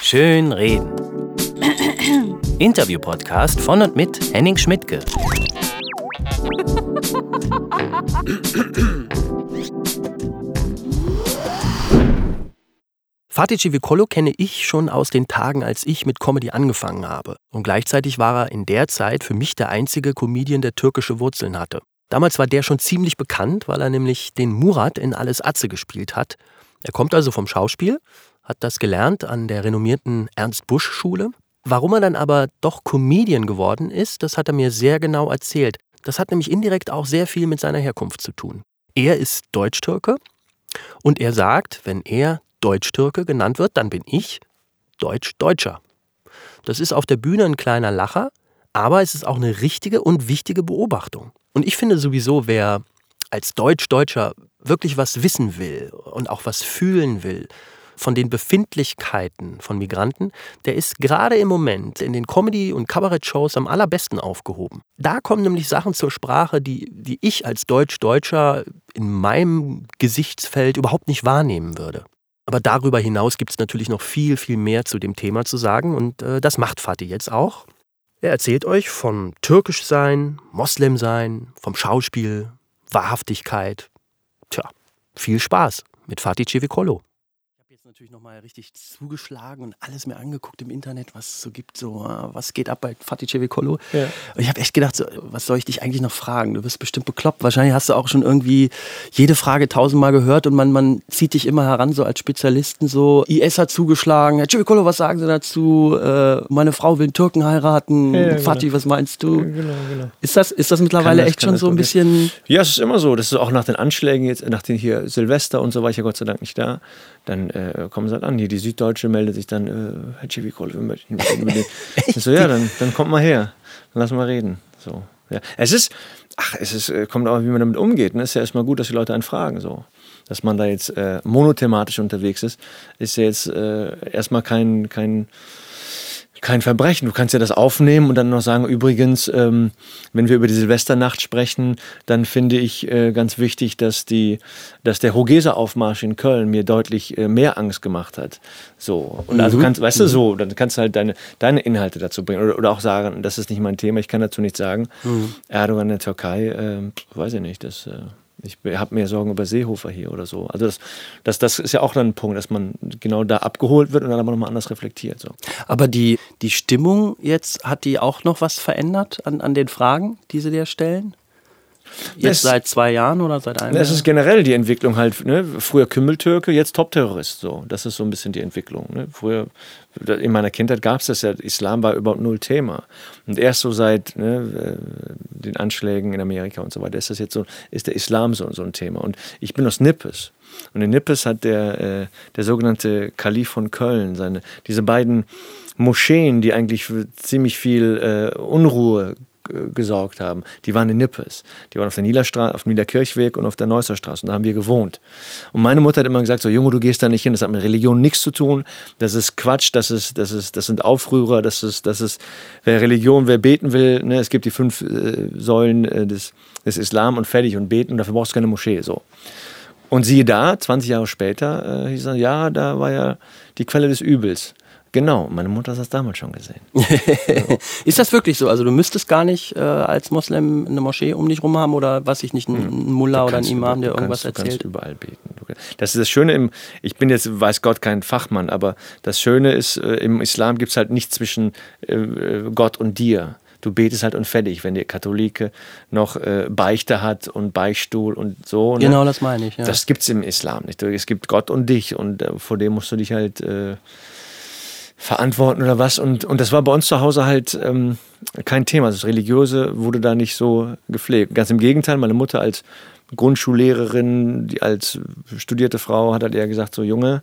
Schön reden. Interview-Podcast von und mit Henning Schmidtke. Fatih Civicolo kenne ich schon aus den Tagen, als ich mit Comedy angefangen habe. Und gleichzeitig war er in der Zeit für mich der einzige Comedian, der türkische Wurzeln hatte. Damals war der schon ziemlich bekannt, weil er nämlich den Murat in Alles Atze gespielt hat. Er kommt also vom Schauspiel, hat das gelernt an der renommierten Ernst Busch Schule. Warum er dann aber doch Comedian geworden ist, das hat er mir sehr genau erzählt. Das hat nämlich indirekt auch sehr viel mit seiner Herkunft zu tun. Er ist Deutsch-Türke und er sagt, wenn er Deutsch-Türke genannt wird, dann bin ich Deutsch-Deutscher. Das ist auf der Bühne ein kleiner Lacher, aber es ist auch eine richtige und wichtige Beobachtung. Und ich finde sowieso, wer als Deutsch-Deutscher wirklich was wissen will und auch was fühlen will von den Befindlichkeiten von Migranten, der ist gerade im Moment in den Comedy- und Kabarett-Shows am allerbesten aufgehoben. Da kommen nämlich Sachen zur Sprache, die, die ich als Deutsch-Deutscher in meinem Gesichtsfeld überhaupt nicht wahrnehmen würde. Aber darüber hinaus gibt es natürlich noch viel, viel mehr zu dem Thema zu sagen und äh, das macht Fatih jetzt auch. Er erzählt euch von türkisch sein, Moslem sein, vom Schauspiel, Wahrhaftigkeit. Tja, viel Spaß mit Fatih Cevicolo natürlich nochmal richtig zugeschlagen und alles mir angeguckt im Internet, was es so gibt, so äh, was geht ab bei Fatih Cevicolo. Ja. Und ich habe echt gedacht, so, was soll ich dich eigentlich noch fragen? Du bist bestimmt bekloppt. Wahrscheinlich hast du auch schon irgendwie jede Frage tausendmal gehört und man, man zieht dich immer heran, so als Spezialisten, so IS hat zugeschlagen. Herr Cevicolo, was sagen Sie dazu? Äh, meine Frau will einen Türken heiraten. Ja, ja, Fatih, genau. was meinst du? Genau, genau. Ist, das, ist das mittlerweile das, echt schon so ein bisschen... Ja, es ist immer so. Das ist auch nach den Anschlägen jetzt, nach den hier Silvester und so war ich ja Gott sei Dank nicht da dann äh, kommen sie halt an. Hier, die Süddeutsche meldet sich dann, äh, Herr Civicol, wir möchten so, ja, dann, dann kommt mal her, dann lass mal reden. So, ja. Es ist, ach, es ist, äh, kommt auch, wie man damit umgeht. Ne? Es ist ja erstmal gut, dass die Leute einen fragen. So. Dass man da jetzt äh, monothematisch unterwegs ist, ist ja jetzt äh, erstmal kein, kein kein Verbrechen. Du kannst ja das aufnehmen und dann noch sagen, übrigens, ähm, wenn wir über die Silvesternacht sprechen, dann finde ich äh, ganz wichtig, dass, die, dass der Hogesa-Aufmarsch in Köln mir deutlich äh, mehr Angst gemacht hat. So. Und also mhm. kannst, weißt du, so, dann kannst du halt deine, deine Inhalte dazu bringen. Oder, oder auch sagen, das ist nicht mein Thema, ich kann dazu nichts sagen. Mhm. Erdogan in der Türkei, äh, weiß ich nicht, das. Ich habe mehr Sorgen über Seehofer hier oder so. Also das, das, das ist ja auch dann ein Punkt, dass man genau da abgeholt wird und dann aber nochmal anders reflektiert. So. Aber die, die Stimmung jetzt, hat die auch noch was verändert an, an den Fragen, die sie dir stellen? Jetzt das, seit zwei Jahren oder seit einem Das Jahr? ist generell die Entwicklung halt. Ne? Früher Kümmeltürke, jetzt Top-Terrorist. So. Das ist so ein bisschen die Entwicklung. Ne? Früher, in meiner Kindheit gab es das ja, Islam war überhaupt null Thema. Und erst so seit ne, äh, den Anschlägen in Amerika und so weiter ist das jetzt so, ist der Islam so, so ein Thema. Und ich bin aus Nippes. Und in Nippes hat der, äh, der sogenannte Kalif von Köln seine, diese beiden Moscheen, die eigentlich für ziemlich viel äh, Unruhe gesorgt haben, die waren in Nippes. Die waren auf der Niederstraße, auf dem Niederkirchweg und auf der Neusser Straße. Und da haben wir gewohnt. Und meine Mutter hat immer gesagt: So, Junge, du gehst da nicht hin, das hat mit Religion nichts zu tun. Das ist Quatsch, das, ist, das, ist, das sind Aufrührer, das ist, das ist, wer Religion, wer beten will, ne, es gibt die fünf äh, Säulen äh, des, des Islam und fertig und beten und dafür brauchst du keine Moschee. So. Und siehe da, 20 Jahre später, äh, hieß er, ja, da war ja die Quelle des Übels. Genau, meine Mutter hat das damals schon gesehen. ist das wirklich so? Also du müsstest gar nicht äh, als Moslem eine Moschee um dich rum haben oder was ich nicht, ein hm. Mullah oder ein Imam, der irgendwas kannst, erzählt? Du kannst überall beten. Das ist das Schöne im, ich bin jetzt, weiß Gott, kein Fachmann, aber das Schöne ist, äh, im Islam gibt es halt nichts zwischen äh, Gott und dir du betest halt und fertig, wenn der Katholike noch äh, Beichte hat und Beichtstuhl und so. Ne? Genau, das meine ich. Ja. Das gibt es im Islam nicht. Es gibt Gott und dich und äh, vor dem musst du dich halt äh, verantworten oder was. Und, und das war bei uns zu Hause halt ähm, kein Thema. Das Religiöse wurde da nicht so gepflegt. Ganz im Gegenteil, meine Mutter als Grundschullehrerin, die als studierte Frau, hat halt eher gesagt: So, Junge,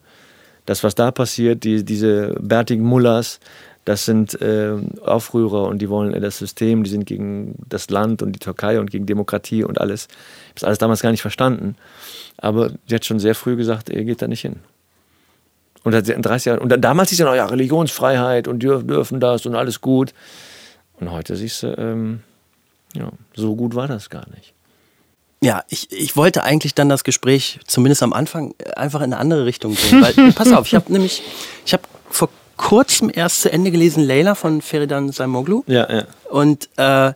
das, was da passiert, die, diese bärtigen Mullers, das sind äh, Aufrührer und die wollen das System, die sind gegen das Land und die Türkei und gegen Demokratie und alles. Ich habe das alles damals gar nicht verstanden. Aber sie hat schon sehr früh gesagt, ihr geht da nicht hin. Und seit 30 Jahren. Und dann, damals hieß ja noch, ja, Religionsfreiheit und dürfen, dürfen das und alles gut. Und heute siehst du, ähm, ja, so gut war das gar nicht. Ja, ich, ich wollte eigentlich dann das Gespräch, zumindest am Anfang, einfach in eine andere Richtung gehen. Weil, pass auf, ich habe nämlich, ich habe vor kurzem erst zu Ende gelesen Leila von Feridan Saimoglu. Ja, ja. Und, äh,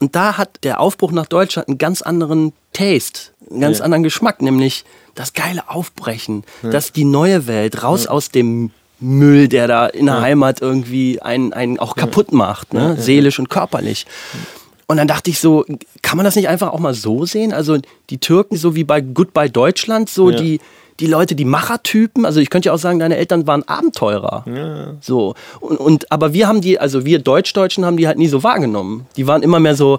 und da hat der Aufbruch nach Deutschland einen ganz anderen Taste, einen ganz Ja. anderen Geschmack, nämlich das geile Aufbrechen, das die neue Welt, raus aus dem Müll, der da in der Heimat irgendwie einen, einen auch kaputt macht, ne? seelisch und körperlich. Und dann dachte ich so, kann man das nicht einfach auch mal so sehen? Also die Türken, so wie bei Goodbye Deutschland, so Ja. die, die Leute, die Machertypen, also ich könnte ja auch sagen, deine Eltern waren Abenteurer. So. Und, und, aber wir haben die, also wir Deutschdeutschen haben die halt nie so wahrgenommen. Die waren immer mehr so,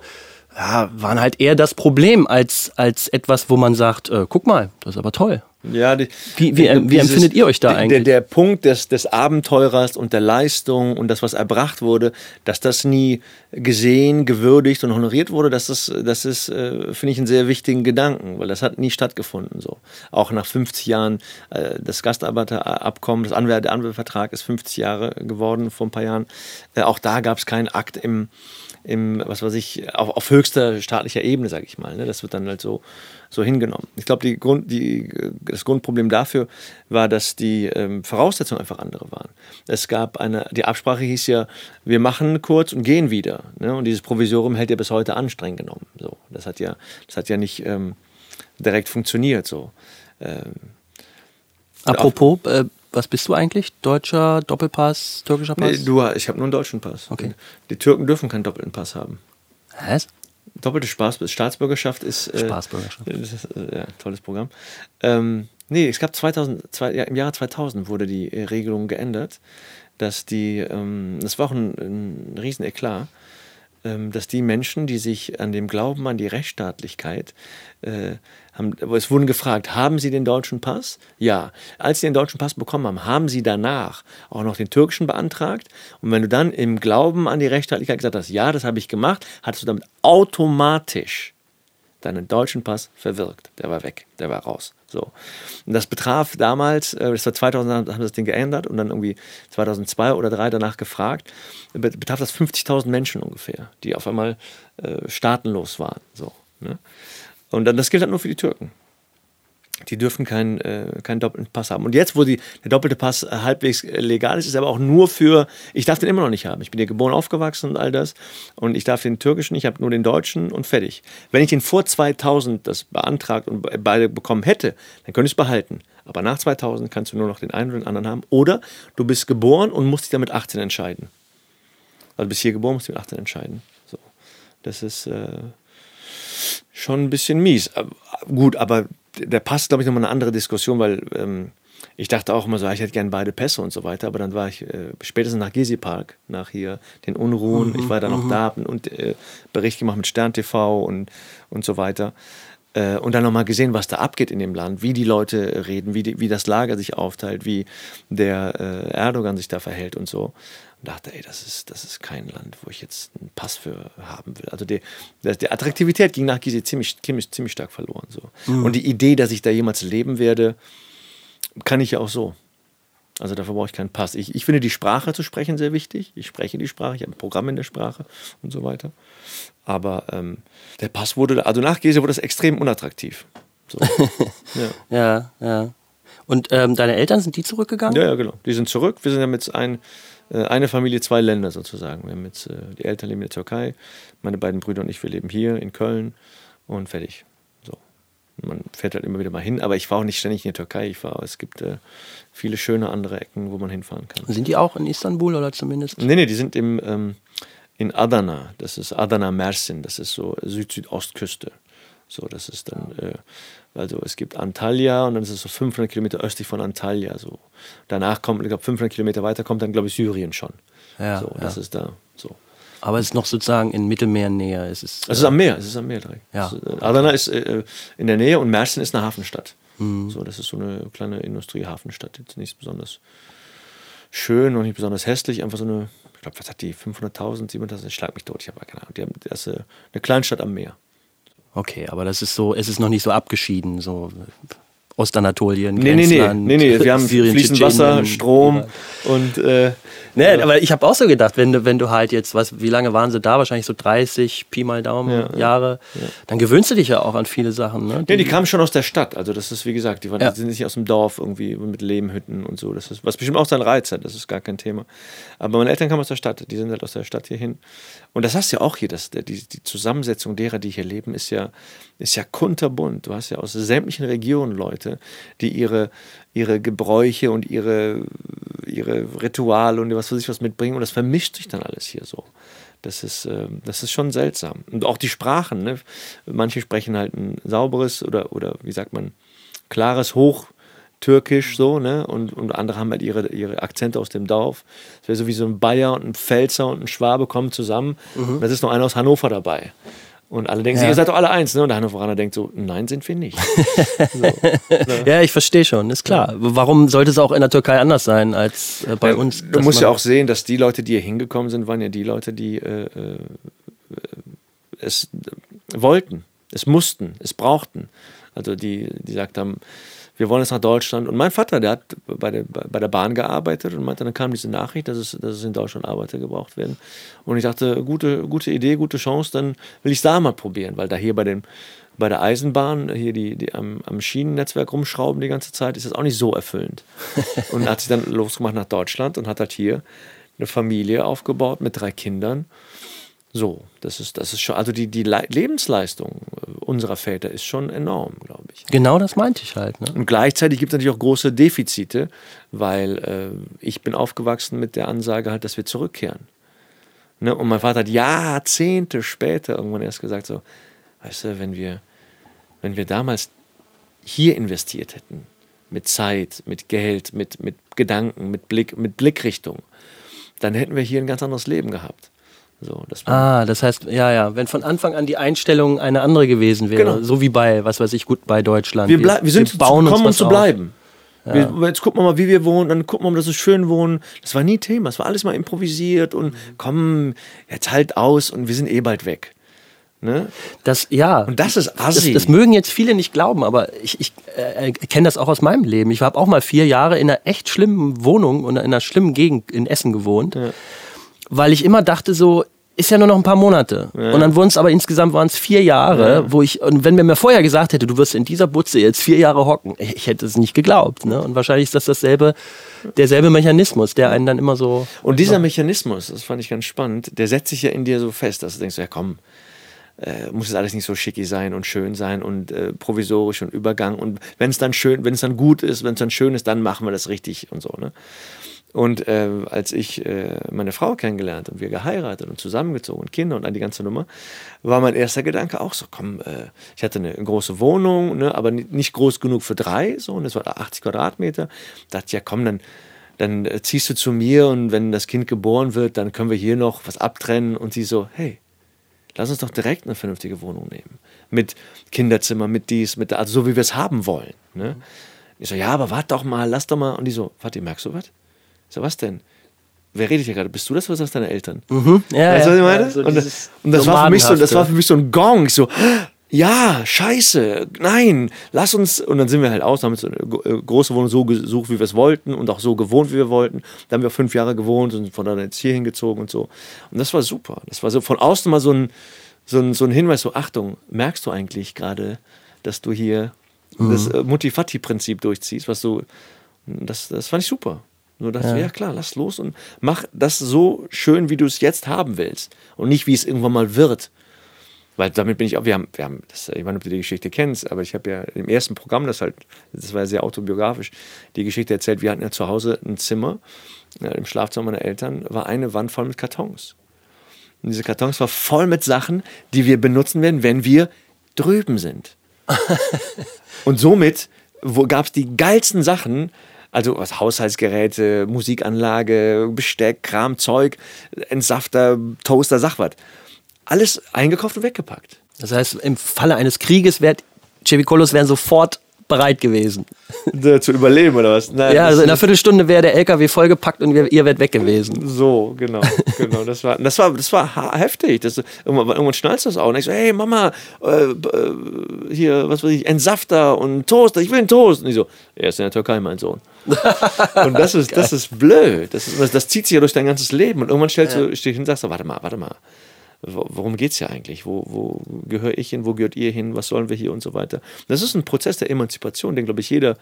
ja, waren halt eher das Problem als, als etwas, wo man sagt, äh, guck mal, das ist aber toll. Ja, die, Wie- wie- wie dieses- empfindet ihr euch da eigentlich? Der, der Punkt des, des Abenteurers und der Leistung und das, was erbracht wurde, dass das nie gesehen, gewürdigt und honoriert wurde, das ist, das ist äh, finde ich, einen sehr wichtigen Gedanken, weil das hat nie stattgefunden. So. Auch nach 50 Jahren, äh, das Gastarbeiterabkommen, das Anwär der Anwärtervertrag ist 50 Jahre geworden vor ein paar Jahren. Äh, auch da gab es keinen Akt im, im, was weiß ich, auf, auf höchster staatlicher Ebene, sage ich mal. Ne? Das wird dann halt so, so hingenommen. Ich glaube, Grund, die, das Grundproblem dafür war, dass die ähm, Voraussetzungen einfach andere waren. Es gab eine, die Absprache hieß ja, wir machen kurz und gehen wieder. Ne? Und dieses Provisorium hält ja bis heute an, streng genommen. So, das hat ja, das hat ja nicht ähm, direkt funktioniert. So. Ähm, Apropos, äh, was bist du eigentlich? Deutscher Doppelpass, türkischer Pass? nee, du, ich habe nur einen deutschen Pass. Okay. Die Türken dürfen keinen doppelten Pass haben. Was? Doppelte Spaß, Staatsbürgerschaft ist. Äh, Staatsbürgerschaft. Ist, äh, ja, tolles Programm. Ähm, nee, es gab 2000, zwei, ja, im Jahre 2000 wurde die äh, Regelung geändert, dass die, ähm, das war auch ein, ein riesen Eklat, ähm, dass die Menschen, die sich an dem Glauben an die Rechtsstaatlichkeit, äh, haben, es wurden gefragt, haben sie den deutschen Pass? Ja. Als sie den deutschen Pass bekommen haben, haben sie danach auch noch den türkischen beantragt? Und wenn du dann im Glauben an die Rechtsstaatlichkeit gesagt hast, ja, das habe ich gemacht, hattest du damit automatisch deinen deutschen Pass verwirkt. Der war weg, der war raus. So. Und das betraf damals, äh, das war 2000, haben das Ding geändert und dann irgendwie 2002 oder 2003 danach gefragt, be- betraf das 50.000 Menschen ungefähr, die auf einmal äh, staatenlos waren. So, ne? Und das gilt halt nur für die Türken. Die dürfen keinen, äh, keinen doppelten Pass haben. Und jetzt, wo die, der doppelte Pass äh, halbwegs äh, legal ist, ist er aber auch nur für, ich darf den immer noch nicht haben. Ich bin hier geboren, aufgewachsen und all das. Und ich darf den türkischen, ich habe nur den deutschen und fertig. Wenn ich den vor 2000 das beantragt und be- beide bekommen hätte, dann könnte ich es behalten. Aber nach 2000 kannst du nur noch den einen oder den anderen haben. Oder du bist geboren und musst dich dann mit 18 entscheiden. Also bist hier geboren, musst dich mit 18 entscheiden. So. Das ist äh, schon ein bisschen mies. Gut, aber der Pass ist, glaube ich, nochmal eine andere Diskussion, weil ähm, ich dachte auch immer so, ich hätte gerne beide Pässe und so weiter, aber dann war ich äh, spätestens nach Gezi Park, nach hier den Unruhen, ich war dann auch da hab und äh, Bericht gemacht mit Stern TV und, und so weiter. Äh, und dann nochmal gesehen, was da abgeht in dem Land, wie die Leute reden, wie, die, wie das Lager sich aufteilt, wie der äh, Erdogan sich da verhält und so. Und dachte, ey, das ist, das ist kein Land, wo ich jetzt einen Pass für haben will. Also die, die, Attraktivität ging nach Gizeh ziemlich, ziemlich, ziemlich stark verloren. So. Und die Idee, dass ich da jemals leben werde, kann ich ja auch so. Also dafür brauche ich keinen Pass. Ich, ich finde die Sprache zu sprechen sehr wichtig. Ich spreche die Sprache, ich habe ein Programm in der Sprache und so weiter. Aber ähm, der Pass wurde, also nach Gese wurde das extrem unattraktiv. So. ja. Ja, ja. Und ähm, deine Eltern, sind die zurückgegangen? ja, ja, genau. Die sind zurück. Wir sind ja jetzt ein, eine Familie, zwei Länder sozusagen. Wir haben jetzt, äh, die Eltern leben in der Türkei, meine beiden Brüder und ich, wir leben hier in Köln und fertig. So. Man fährt halt immer wieder mal hin, aber ich war auch nicht ständig in der Türkei. Ich war, es gibt äh, viele schöne andere Ecken, wo man hinfahren kann. Sind die auch in Istanbul oder zumindest? Nee, nee, die sind im, ähm, in Adana. Das ist Adana Mersin. Das ist so Süd-Südostküste. So, das ist dann, äh, also es gibt Antalya und dann ist es so 500 Kilometer östlich von Antalya. So. Danach kommt, ich glaube, 500 Kilometer weiter kommt dann, glaube ich, Syrien schon. Ja, so, das ja. ist da. So. Aber es ist noch sozusagen in Mittelmeernähe. Es ist, Es ist am Meer, es ist am Meer direkt. Ja. Ist, äh, Adana ist äh, in der Nähe und Mersin ist eine Hafenstadt. Mhm. So, das ist so eine kleine Industriehafenstadt. Jetzt nicht besonders schön und nicht besonders hässlich, einfach so eine, ich glaube, was hat die, 500.000, 700.000, ich schlag mich tot, ich habe keine Ahnung. Die haben, das ist äh, eine Kleinstadt am Meer. Okay, aber das ist so, es ist noch nicht so abgeschieden, so Ostanatolien, Nee, nee, nee, Grenzland, nee, nee, wir haben Syrien, fließend Wasser, Strom Irak. und äh, Nee, aber ich habe auch so gedacht, wenn du, wenn du halt jetzt, was, wie lange waren sie da? Wahrscheinlich so 30, Pi mal Daumen Ja, Jahre. Dann gewöhnst du dich ja auch an viele Sachen. Ne? Ja, die kamen schon aus der Stadt. Also das ist, wie gesagt, die, waren, Ja. die sind nicht aus dem Dorf irgendwie mit Lehmhütten und so. Das ist, was bestimmt auch seinen Reiz hat, das ist gar kein Thema. Aber meine Eltern kamen aus der Stadt, die sind halt aus der Stadt hierhin. Und das hast du ja auch hier, das, die, die Zusammensetzung derer, die hier leben, ist ja, ist ja kunterbunt. Du hast ja aus sämtlichen Regionen Leute, die ihre, ihre Gebräuche und ihre, ihre Rituale und was weiß ich was mitbringen. Und das vermischt sich dann alles hier so. Das ist, ähm, das ist schon seltsam. Und auch die Sprachen. Ne? Manche sprechen halt ein sauberes oder, oder wie sagt man, klares Hochtürkisch so, ne? Und, und andere haben halt ihre, ihre Akzente aus dem Dorf. Es wäre so wie so ein Bayer und ein Pfälzer und ein Schwabe kommen zusammen. Und das ist noch einer aus Hannover dabei. Und alle denken, sich, Ja. ihr seid doch alle eins, ne? Und der Hannoveraner denkt so, nein, sind wir nicht. Ja, ich verstehe schon, ist klar. Warum sollte es auch in der Türkei anders sein als äh, bei uns? Du musst ja auch sehen, dass die Leute, die hier hingekommen sind, waren ja die Leute, die äh, äh, es wollten, es mussten, es brauchten. Also die, die gesagt haben, wir wollen jetzt nach Deutschland. Und mein Vater, der hat bei der, bei der Bahn gearbeitet und meinte, dann kam diese Nachricht, dass es, dass es in Deutschland Arbeiter gebraucht werden. Und ich dachte, gute, gute Idee, gute Chance, dann will ich es da mal probieren, weil da hier bei dem bei der Eisenbahn, hier die, die am, am Schienennetzwerk rumschrauben die ganze Zeit, ist das auch nicht so erfüllend. Und hat sich dann losgemacht nach Deutschland und hat halt hier eine Familie aufgebaut mit drei Kindern. So, das ist, das ist schon, also die, die Le- Lebensleistung äh, unserer Väter ist schon enorm, glaube ich. Genau das meinte ich halt. Ne? Und gleichzeitig gibt es natürlich auch große Defizite, weil äh, ich bin aufgewachsen mit der Ansage halt, dass wir zurückkehren. Ne? Und mein Vater hat Jahrzehnte später irgendwann erst gesagt so, weißt du, wenn wir, wenn wir damals hier investiert hätten, mit Zeit, mit Geld, mit, mit Gedanken, mit Blick, mit Blickrichtung, dann hätten wir hier ein ganz anderes Leben gehabt. So, Ah, das heißt, ja, ja, wenn von Anfang an die Einstellung eine andere gewesen wäre, Genau. so wie bei, was weiß ich, gut bei Deutschland. wir, wir sind bauen uns gekommen, um zu bleiben. Wir, jetzt gucken wir mal, wie wir wohnen, dann gucken wir mal, dass wir schön wohnen. Das war nie Thema, es war alles mal improvisiert und komm, jetzt halt aus und wir sind eh bald weg. Ne? Das, ja. Und das ist Das, assi. das mögen jetzt viele nicht glauben, aber ich, ich äh, kenne das auch aus meinem Leben. Ich habe auch mal vier Jahre in einer echt schlimmen Wohnung und in einer schlimmen Gegend in Essen gewohnt, weil ich immer dachte so, ist ja nur noch ein paar Monate. Und dann wurden es aber insgesamt waren es vier Jahre, wo ich, und wenn mir mir vorher gesagt hätte, du wirst in dieser Butze jetzt vier Jahre hocken, ich hätte es nicht geglaubt. Ne? Und wahrscheinlich ist das dasselbe, derselbe Mechanismus, der einen dann immer so. Und dieser Mechanismus, das fand ich ganz spannend, der setzt sich ja in dir so fest, dass du denkst, ja komm, äh, muss es alles nicht so schicki sein und schön sein und äh, provisorisch und Übergang. Und wenn es dann schön, wenn es dann gut ist, wenn es dann schön ist, dann machen wir das richtig und so. Ne? Und äh, als ich äh, meine Frau kennengelernt und wir geheiratet und zusammengezogen und Kinder und all die ganze Nummer, war mein erster Gedanke auch so, komm, äh, ich hatte eine große Wohnung, ne, aber ni- nicht groß genug für drei, so, und das war 80 Quadratmeter. dachte, ja komm, dann, dann äh, ziehst du zu mir und wenn das Kind geboren wird, dann können wir hier noch was abtrennen. Und sie so, hey, lass uns doch direkt eine vernünftige Wohnung nehmen. Mit Kinderzimmer, mit dies, mit da, also so wie wir es haben wollen. Ne? Ich so, ja, aber warte doch mal, lass doch mal. Und die so, warte, merkst du was? So, was denn? Wer redet hier gerade? Bist du das oder sind das deine Eltern? Mhm. Ja, Weißt du, was ich meine? Ja, so und, das, und das war für mich so, das war für mich so ein Gong. Ich so, ja, scheiße, nein, lass uns. Und dann sind wir halt aus, haben so eine äh, große Wohnung so gesucht, wie wir es wollten und auch so gewohnt, wie wir wollten. Da haben wir fünf Jahre gewohnt und sind von dann jetzt hier hingezogen und so. Und das war super. Das war so von außen mal so ein, so ein, so ein Hinweis, so Achtung, merkst du eigentlich gerade, dass du hier das äh, Mutti-Fatti-Prinzip durchziehst, was du, das, das fand ich super. Nur dachte ja. ja klar, lass los und mach das so schön, wie du es jetzt haben willst und nicht, wie es irgendwann mal wird. Weil damit bin ich auch, wir haben, wir haben das, ich weiß nicht, ob du die Geschichte kennst, aber ich habe ja im ersten Programm, das halt, das war ja sehr autobiografisch, die Geschichte erzählt, wir hatten ja zu Hause ein Zimmer, ja, im Schlafzimmer meiner Eltern war eine Wand voll mit Kartons. Und diese Kartons war voll mit Sachen, die wir benutzen werden, wenn wir drüben sind. und somit gab es die geilsten Sachen, also was Haushaltsgeräte, Musikanlage, Besteck, Kram, Zeug, Entsafter, Toaster, Sachwart. Alles eingekauft und weggepackt. Das heißt, im Falle eines Krieges wäre Chevikolos wären sofort bereit gewesen. Zu überleben oder was? Nein, ja, also in einer Viertelstunde wäre der LKW vollgepackt und ihr wärt weg gewesen. So, genau, genau. Das war, das war, das war heftig. Das, irgendwann, irgendwann schnallst du das auch. Und ich so, hey Mama, äh, äh, hier, was weiß ich, Entsafter und Toast, ich will einen Toast. Und ich so, er ist in der Türkei, mein Sohn. und das ist, das ist blöd. Das, ist, das zieht sich ja durch dein ganzes Leben. Und irgendwann stellst ja. du, stehst hin und sagst, warte mal, warte mal worum geht es ja eigentlich? Wo, wo gehöre ich hin? Wo gehört ihr hin? Was sollen wir hier und so weiter? Das ist ein Prozess der Emanzipation, den, glaube ich, jeder,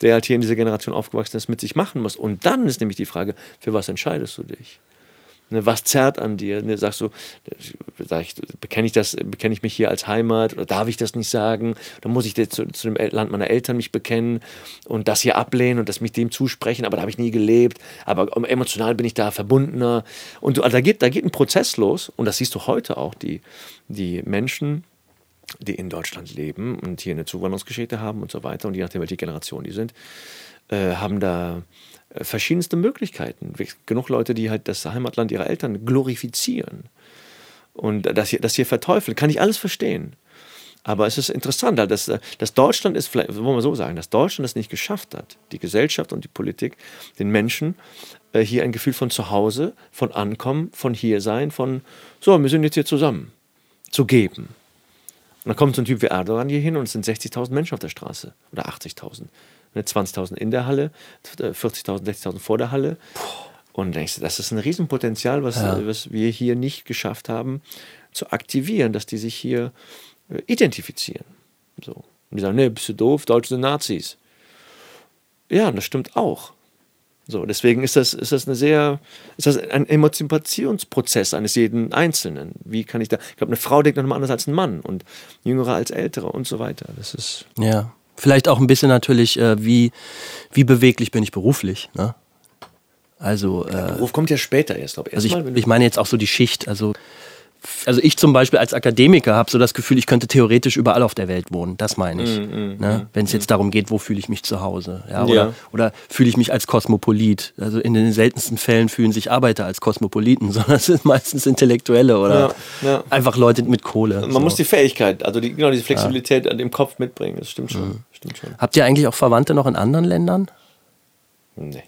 der halt hier in dieser Generation aufgewachsen ist, mit sich machen muss. Und dann ist nämlich die Frage, für was entscheidest du dich? Ne, was zerrt an dir? Ne, sagst du, sag ich, bekenne ich das, ich mich hier als Heimat oder darf ich das nicht sagen? Dann muss ich zu, zu, dem Land meiner Eltern mich bekennen und das hier ablehnen und das mich dem zusprechen, aber da habe ich nie gelebt. Aber emotional bin ich da verbundener. Und also da, geht, da geht ein Prozess los und das siehst du heute auch, die, die Menschen, die in Deutschland leben und hier eine Zuwanderungsgeschichte haben und so weiter und je nachdem, welche Generation die sind, äh, haben da verschiedenste Möglichkeiten. Genug Leute, die halt das Heimatland ihrer Eltern glorifizieren und das hier, das hier verteufeln. Kann ich alles verstehen. Aber es ist interessant, dass, dass Deutschland ist, vielleicht wollen wir so sagen, dass Deutschland es nicht geschafft hat, die Gesellschaft und die Politik, den Menschen äh, hier ein Gefühl von Zuhause, von Ankommen, von Hiersein, von so, wir sind jetzt hier zusammen, zu geben. Und dann kommt so ein Typ wie Erdogan hier hin und es sind 60.000 Menschen auf der Straße oder 80.000. 20.000 in der Halle, 40.000, 60.000 vor der Halle. Und denkst du, das ist ein Riesenpotenzial, was, ja. was wir hier nicht geschafft haben, zu aktivieren, dass die sich hier äh, identifizieren. So. Und die sagen, nee, bist du doof, Deutsche sind Nazis. Ja, das stimmt auch. So, deswegen ist das, ist das eine sehr, ist das ein Emanzipationsprozess eines jeden Einzelnen. Wie kann ich da, ich glaube, eine Frau denkt noch mal anders als ein Mann und Jüngere als Ältere und so weiter. Das ist. Ja. Vielleicht auch ein bisschen natürlich, äh, wie, wie beweglich bin ich beruflich. Ne? Also, äh, Der Beruf kommt ja später erst, glaube ich. Also ich, ich meine jetzt auch so die Schicht. Also also ich zum Beispiel als Akademiker habe so das Gefühl, ich könnte theoretisch überall auf der Welt wohnen. Das meine ich. Mm, mm, ne? Mm, Wenn es jetzt darum geht, wo fühle ich mich zu Hause? Ja, oder, ja. oder fühle ich mich als Kosmopolit? Also in den seltensten Fällen fühlen sich Arbeiter als Kosmopoliten, sondern es sind meistens Intellektuelle oder ja, ja. einfach Leute mit Kohle. Man so. muss die Fähigkeit, also die, genau diese Flexibilität an dem Kopf mitbringen. Das stimmt schon. Mhm. stimmt schon. Habt ihr eigentlich auch Verwandte noch in anderen Ländern? Nee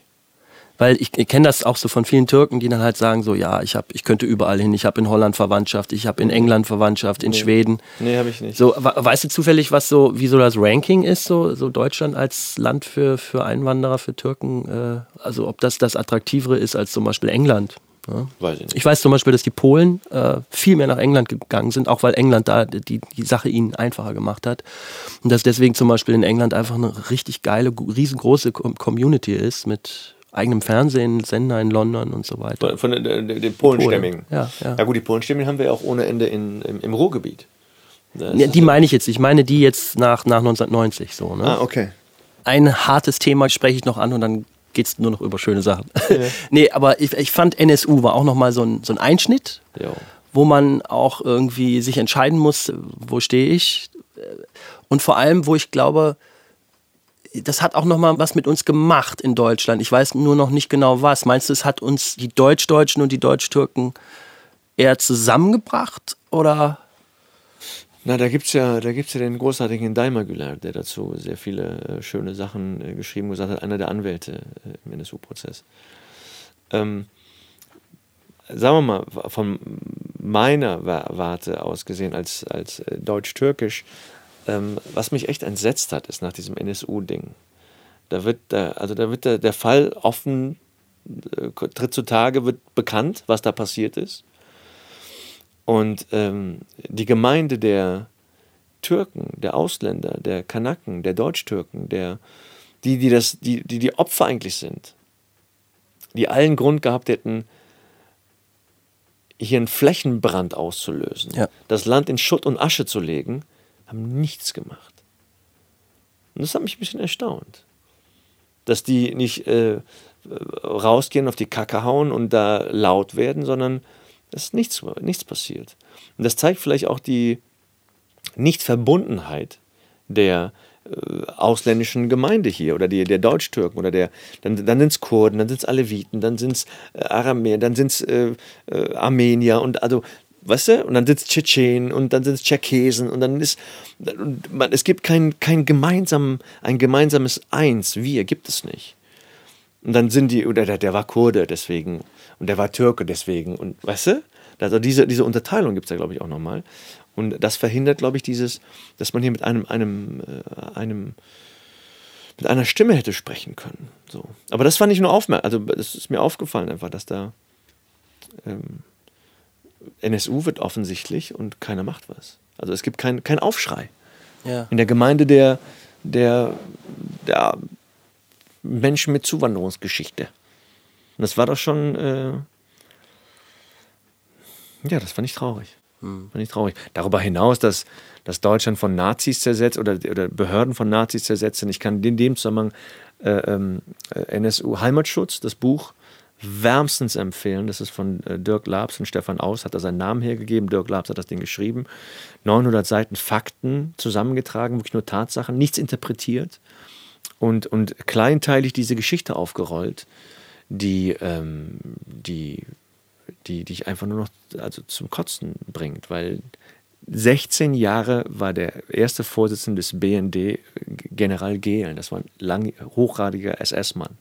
weil ich, ich kenne das auch so von vielen Türken, die dann halt sagen so, ja, ich hab, ich könnte überall hin, ich habe in Holland Verwandtschaft, ich habe in England Verwandtschaft, in nee. Schweden. Nee, habe ich nicht. So, weißt du zufällig, was so, wie so das Ranking ist, so, so Deutschland als Land für, für Einwanderer, für Türken, äh, also ob das das attraktivere ist als zum Beispiel England? Ja. Weiß ich, nicht. ich weiß zum Beispiel, dass die Polen äh, viel mehr nach England gegangen sind, auch weil England da die, die Sache ihnen einfacher gemacht hat. Und dass deswegen zum Beispiel in England einfach eine richtig geile, riesengroße Community ist mit eigenem Fernsehen, Sender in London und so weiter. Von, von den, den Polenstämmigen. Ja, ja. ja gut, die Polenstämmigen haben wir ja auch ohne Ende in, im, im Ruhrgebiet. Ja, die meine ich jetzt. Ich meine die jetzt nach, nach 1990 so. Ne? Ah, okay. Ein hartes Thema spreche ich noch an und dann geht es nur noch über schöne Sachen. Ja. nee, aber ich, ich fand NSU war auch nochmal so ein, so ein Einschnitt, jo. wo man auch irgendwie sich entscheiden muss, wo stehe ich. Und vor allem, wo ich glaube, das hat auch noch mal was mit uns gemacht in Deutschland. Ich weiß nur noch nicht genau was. Meinst du, es hat uns die Deutschdeutschen und die Deutsch-Türken eher zusammengebracht oder? Na, da gibt es ja, ja den großartigen Daimar Güler, der dazu sehr viele äh, schöne Sachen äh, geschrieben gesagt hat, einer der Anwälte äh, im NSU-Prozess. Ähm, sagen wir mal, von meiner Warte aus gesehen als, als deutsch-türkisch, ähm, was mich echt entsetzt hat, ist nach diesem NSU-Ding. Da wird, der, also da wird der, der Fall offen, äh, tritt zutage, wird bekannt, was da passiert ist. Und ähm, die Gemeinde der Türken, der Ausländer, der Kanaken, der Deutschtürken, der, die, die, das, die, die die Opfer eigentlich sind, die allen Grund gehabt hätten, hier einen Flächenbrand auszulösen, ja. das Land in Schutt und Asche zu legen, haben nichts gemacht. Und das hat mich ein bisschen erstaunt. Dass die nicht äh, rausgehen, auf die Kacke hauen und da laut werden, sondern dass nichts, nichts passiert. Und das zeigt vielleicht auch die Nichtverbundenheit der äh, ausländischen Gemeinde hier oder die, der Deutschtürken oder der, dann, dann sind es Kurden, dann sind es Aleviten, dann sind es äh, Aramäer, dann sind es äh, äh, Armenier und also weißt du? Und dann sind es Tschetschenen und dann sind es Tscherkesen und dann ist, man, es gibt kein, kein gemeinsam, ein gemeinsames Eins, wir, gibt es nicht. Und dann sind die, oder der, der war Kurde deswegen und der war Türke deswegen und weißt du? Also diese, diese Unterteilung gibt es ja, glaube ich, auch nochmal. Und das verhindert, glaube ich, dieses, dass man hier mit einem, einem, äh, einem, mit einer Stimme hätte sprechen können. So. Aber das fand ich nur aufmerksam. Also es ist mir aufgefallen einfach, dass da ähm, NSU wird offensichtlich und keiner macht was. Also es gibt keinen kein Aufschrei. Ja. In der Gemeinde der, der, der Menschen mit Zuwanderungsgeschichte. Und das war doch schon, äh, ja, das fand ich traurig. Hm. Fand ich traurig. Darüber hinaus, dass, dass Deutschland von Nazis zersetzt oder, oder Behörden von Nazis zersetzt sind. Ich kann in dem Zusammenhang äh, äh, NSU Heimatschutz, das Buch, wärmstens empfehlen. Das ist von äh, Dirk Labs und Stefan Aus, hat er seinen Namen hergegeben. Dirk Labs hat das Ding geschrieben. 900 Seiten Fakten zusammengetragen, wirklich nur Tatsachen, nichts interpretiert und, und kleinteilig diese Geschichte aufgerollt, die, ähm, die, die, die ich einfach nur noch also zum Kotzen bringt, weil 16 Jahre war der erste Vorsitzende des BND General Gehlen. Das war ein lang, hochradiger SS-Mann.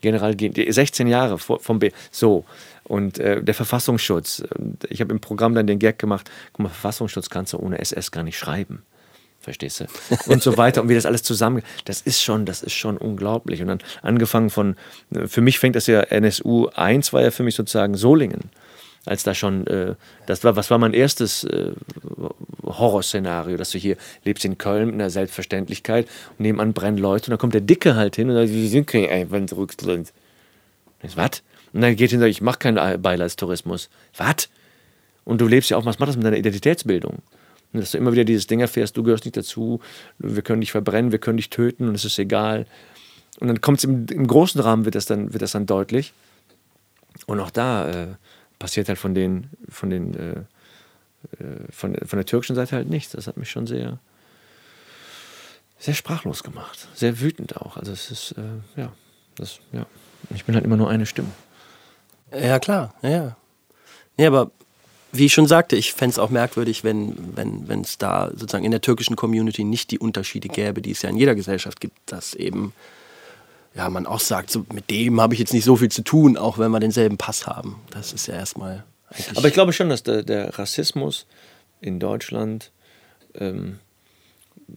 General Gehlen, 16 Jahre vom B. So. Und äh, der Verfassungsschutz. Ich habe im Programm dann den Gag gemacht: guck mal, Verfassungsschutz kannst du ohne SS gar nicht schreiben. Verstehst du? Und so weiter. Und wie das alles zusammen. Das ist schon, das ist schon unglaublich. Und dann angefangen von, für mich fängt das ja NSU 1 war ja für mich sozusagen Solingen als da schon, äh, das war, was war mein erstes äh, Horrorszenario, dass du hier lebst in Köln mit einer Selbstverständlichkeit und nebenan brennen Leute und dann kommt der Dicke halt hin und sagt, wie sind kein sind. Was? Und dann geht hin und sagt, ich mache keinen Beileidstourismus. Was? Und du lebst ja auch, was macht das mit deiner Identitätsbildung? Und dass du immer wieder dieses Ding erfährst, du gehörst nicht dazu, wir können dich verbrennen, wir können dich töten und es ist egal. Und dann kommt es im, im, großen Rahmen, wird das dann, wird das dann deutlich. Und auch da äh, passiert halt von den, von den, äh, äh, von, von der türkischen Seite halt nichts. Das hat mich schon sehr, sehr sprachlos gemacht. Sehr wütend auch. Also es ist, äh, ja, das, ja. Ich bin halt immer nur eine Stimme. Ja, klar, ja. Ja, aber wie ich schon sagte, ich fände es auch merkwürdig, wenn es wenn, da sozusagen in der türkischen Community nicht die Unterschiede gäbe, die es ja in jeder Gesellschaft gibt, dass eben ja, man auch sagt, so, mit dem habe ich jetzt nicht so viel zu tun, auch wenn wir denselben Pass haben. Das ist ja erstmal. Aber ich glaube schon, dass der, der Rassismus in Deutschland, ähm,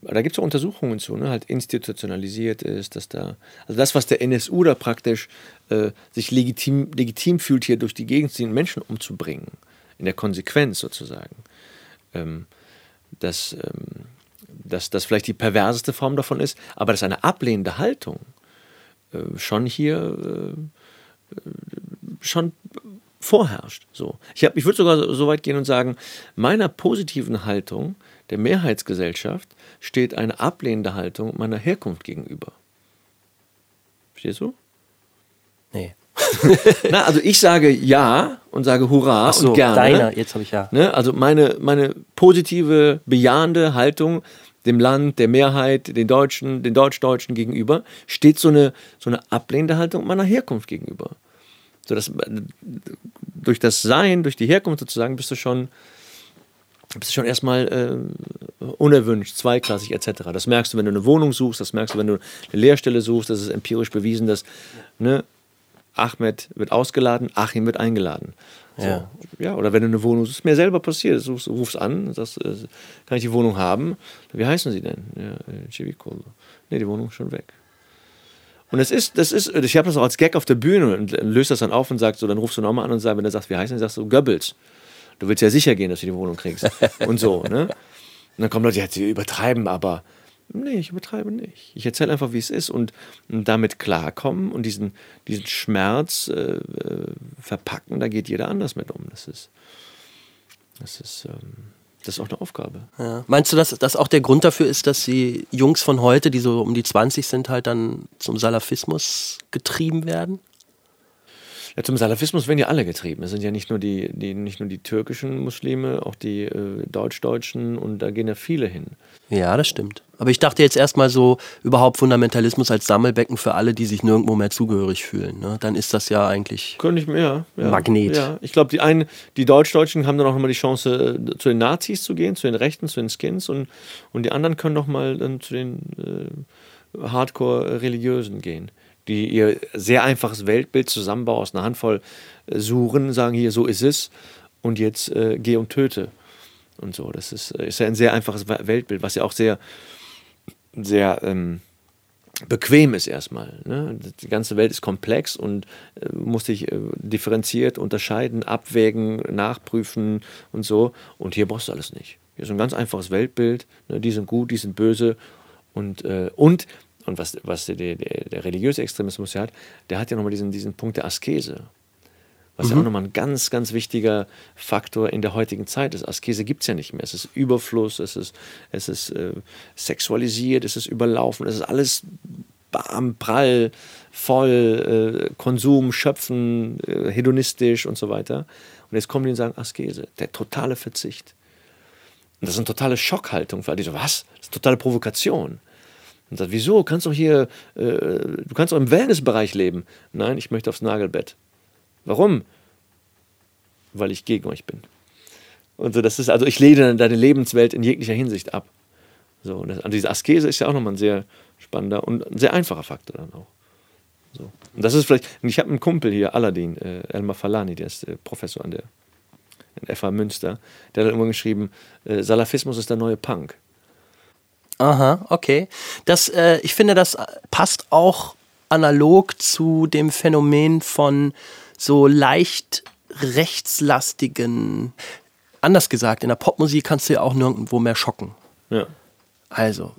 da gibt es auch Untersuchungen zu, ne, halt institutionalisiert ist, dass da, also das, was der NSU da praktisch äh, sich legitim, legitim fühlt, hier durch die Gegend zu ziehen, Menschen umzubringen, in der Konsequenz sozusagen, ähm, dass, ähm, dass das vielleicht die perverseste Form davon ist, aber dass eine ablehnende Haltung schon hier äh, schon vorherrscht. So. Ich, ich würde sogar so weit gehen und sagen, meiner positiven Haltung der Mehrheitsgesellschaft steht eine ablehnende Haltung meiner Herkunft gegenüber. Verstehst du? Nee. Na, also ich sage ja und sage Hurra so, und gerne. Deiner, jetzt habe ich ja. Ne? Also meine, meine positive, bejahende Haltung dem Land, der Mehrheit, den Deutschen, den Deutsch-Deutschen gegenüber, steht so eine, so eine ablehnende Haltung meiner Herkunft gegenüber. So dass, durch das Sein, durch die Herkunft sozusagen, bist du schon, bist du schon erstmal äh, unerwünscht, zweiklassig etc. Das merkst du, wenn du eine Wohnung suchst, das merkst du, wenn du eine Lehrstelle suchst, das ist empirisch bewiesen, dass ne, Ahmed wird ausgeladen, Achim wird eingeladen. So. Ja. ja. Oder wenn du eine Wohnung, das ist mir selber passiert, du rufst an, sagst, äh, kann ich die Wohnung haben? Wie heißen sie denn? Ja. Äh, nee, die Wohnung ist schon weg. Und es ist, das ist, ich habe das auch als Gag auf der Bühne und löst das dann auf und sagt so, dann rufst du nochmal an und sagst, wenn er sagt, wie heißen sie, sagst du Goebbels. Du willst ja sicher gehen, dass du die Wohnung kriegst. und so, ne? Und dann kommen Leute, ja, die übertreiben, aber Nee, ich übertreibe nicht. Ich erzähle einfach, wie es ist und, damit klarkommen und diesen, diesen Schmerz äh, äh, verpacken. Da geht jeder anders mit um. Das ist, das ist, ähm, das ist auch eine Aufgabe. Ja. Meinst du, dass das auch der Grund dafür ist, dass die Jungs von heute, die so um die 20 sind, halt dann zum Salafismus getrieben werden? Ja, zum Salafismus werden ja alle getrieben. Es sind ja nicht nur die, die, nicht nur die türkischen Muslime, auch die äh, Deutsch-Deutschen und da gehen ja viele hin. Ja, das stimmt. Aber ich dachte jetzt erstmal so überhaupt Fundamentalismus als Sammelbecken für alle, die sich nirgendwo mehr zugehörig fühlen. Ne? Dann ist das ja eigentlich Könnte ich ja, ja, Magnet. Ja, ich glaube, die einen, die Deutsch-Deutschen haben dann auch nochmal die Chance, äh, zu den Nazis zu gehen, zu den Rechten, zu den Skins und, und die anderen können nochmal dann zu den äh, Hardcore-Religiösen gehen die ihr sehr einfaches Weltbild zusammenbauen aus einer Handvoll äh, Suren, sagen hier, so ist es und jetzt äh, geh und töte. Und so, das ist, äh, ist ja ein sehr einfaches Weltbild, was ja auch sehr, sehr ähm, bequem ist erstmal. Ne? Die ganze Welt ist komplex und äh, muss sich äh, differenziert unterscheiden, abwägen, nachprüfen und so. Und hier brauchst du alles nicht. Hier ist ein ganz einfaches Weltbild. Ne? Die sind gut, die sind böse. Und, äh, und und was, was der, der, der religiöse Extremismus ja hat, der hat ja nochmal diesen, diesen Punkt der Askese. Was mhm. ja auch nochmal ein ganz, ganz wichtiger Faktor in der heutigen Zeit ist. Askese gibt es ja nicht mehr. Es ist Überfluss, es ist, es ist äh, sexualisiert, es ist überlaufen, es ist alles bam, prall, voll, äh, Konsum, Schöpfen, äh, hedonistisch und so weiter. Und jetzt kommen die und sagen Askese, der totale Verzicht. Und das ist eine totale Schockhaltung für alle. Die so, was? Das ist eine totale Provokation. Und sagt, wieso? Kannst doch hier, äh, du kannst doch im Wellnessbereich leben. Nein, ich möchte aufs Nagelbett. Warum? Weil ich gegen euch bin. Und so, das ist, also ich lehne deine Lebenswelt in jeglicher Hinsicht ab. So, und das, also diese Askese ist ja auch nochmal ein sehr spannender und ein sehr einfacher Faktor dann auch. So. Und das ist vielleicht, ich habe einen Kumpel hier, Aladdin, äh, Elmar Falani, der ist äh, Professor an der in FH Münster, der hat irgendwann geschrieben, äh, Salafismus ist der neue Punk. Aha, okay. Das, äh, ich finde, das passt auch analog zu dem Phänomen von so leicht rechtslastigen. Anders gesagt, in der Popmusik kannst du ja auch nirgendwo mehr schocken. Ja. Also,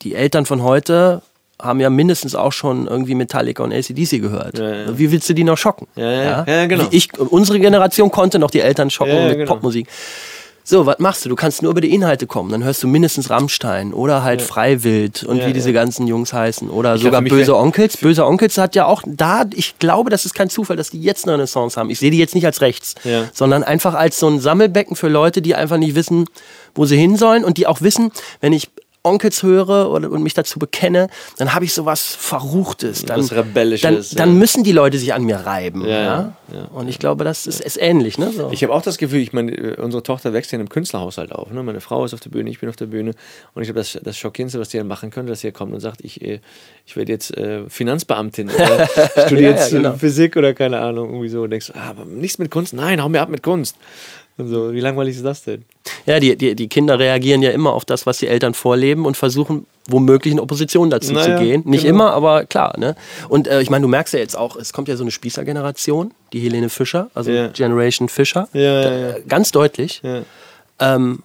die Eltern von heute haben ja mindestens auch schon irgendwie Metallica und ACDC gehört. Ja, ja. Wie willst du die noch schocken? Ja, ja, ja. genau. Ich, unsere Generation konnte noch die Eltern schocken mit genau. Popmusik. So, was machst du? Du kannst nur über die Inhalte kommen. Dann hörst du mindestens Rammstein oder halt ja. Freiwild und ja, wie diese ja. ganzen Jungs heißen. Oder ich sogar Böse Onkels. Böse Onkels hat ja auch da, ich glaube, das ist kein Zufall, dass die jetzt eine Renaissance haben. Ich sehe die jetzt nicht als rechts, sondern einfach als so ein Sammelbecken für Leute, die einfach nicht wissen, wo sie hin sollen und die auch wissen, wenn ich Onkels höre oder, und mich dazu bekenne, dann habe ich sowas Verruchtes. Dann, was Rebellisches. Dann, dann ja. müssen die Leute sich an mir reiben. Ja, ja? ja. Und ich glaube, das ist, ist ähnlich. Ne? So. Ich habe auch das Gefühl, ich meine, äh, unsere Tochter wächst ja in einem Künstlerhaushalt auf. Ne? Meine Frau ist auf der Bühne, ich bin auf der Bühne. Und ich glaube, das, das Schockierendste, was die dann machen könnte, dass sie kommt und sagt, ich, äh, ich werde jetzt äh, Finanzbeamtin oder studiere jetzt genau. Physik oder keine Ahnung, irgendwie so. Und denkst, ah, aber nichts mit Kunst. Nein, hau mir ab mit Kunst. Und so, wie langweilig ist das denn? Ja, die, die, die Kinder reagieren ja immer auf das, was die Eltern vorleben und versuchen womöglich in Opposition dazu naja, zu gehen. Nicht genau. immer, aber klar. Ne? Und äh, ich meine, du merkst ja jetzt auch, es kommt ja so eine Spießergeneration, die Helene Fischer, also ja. Generation Fischer. Ja, ja, ja. Ganz deutlich. Ähm,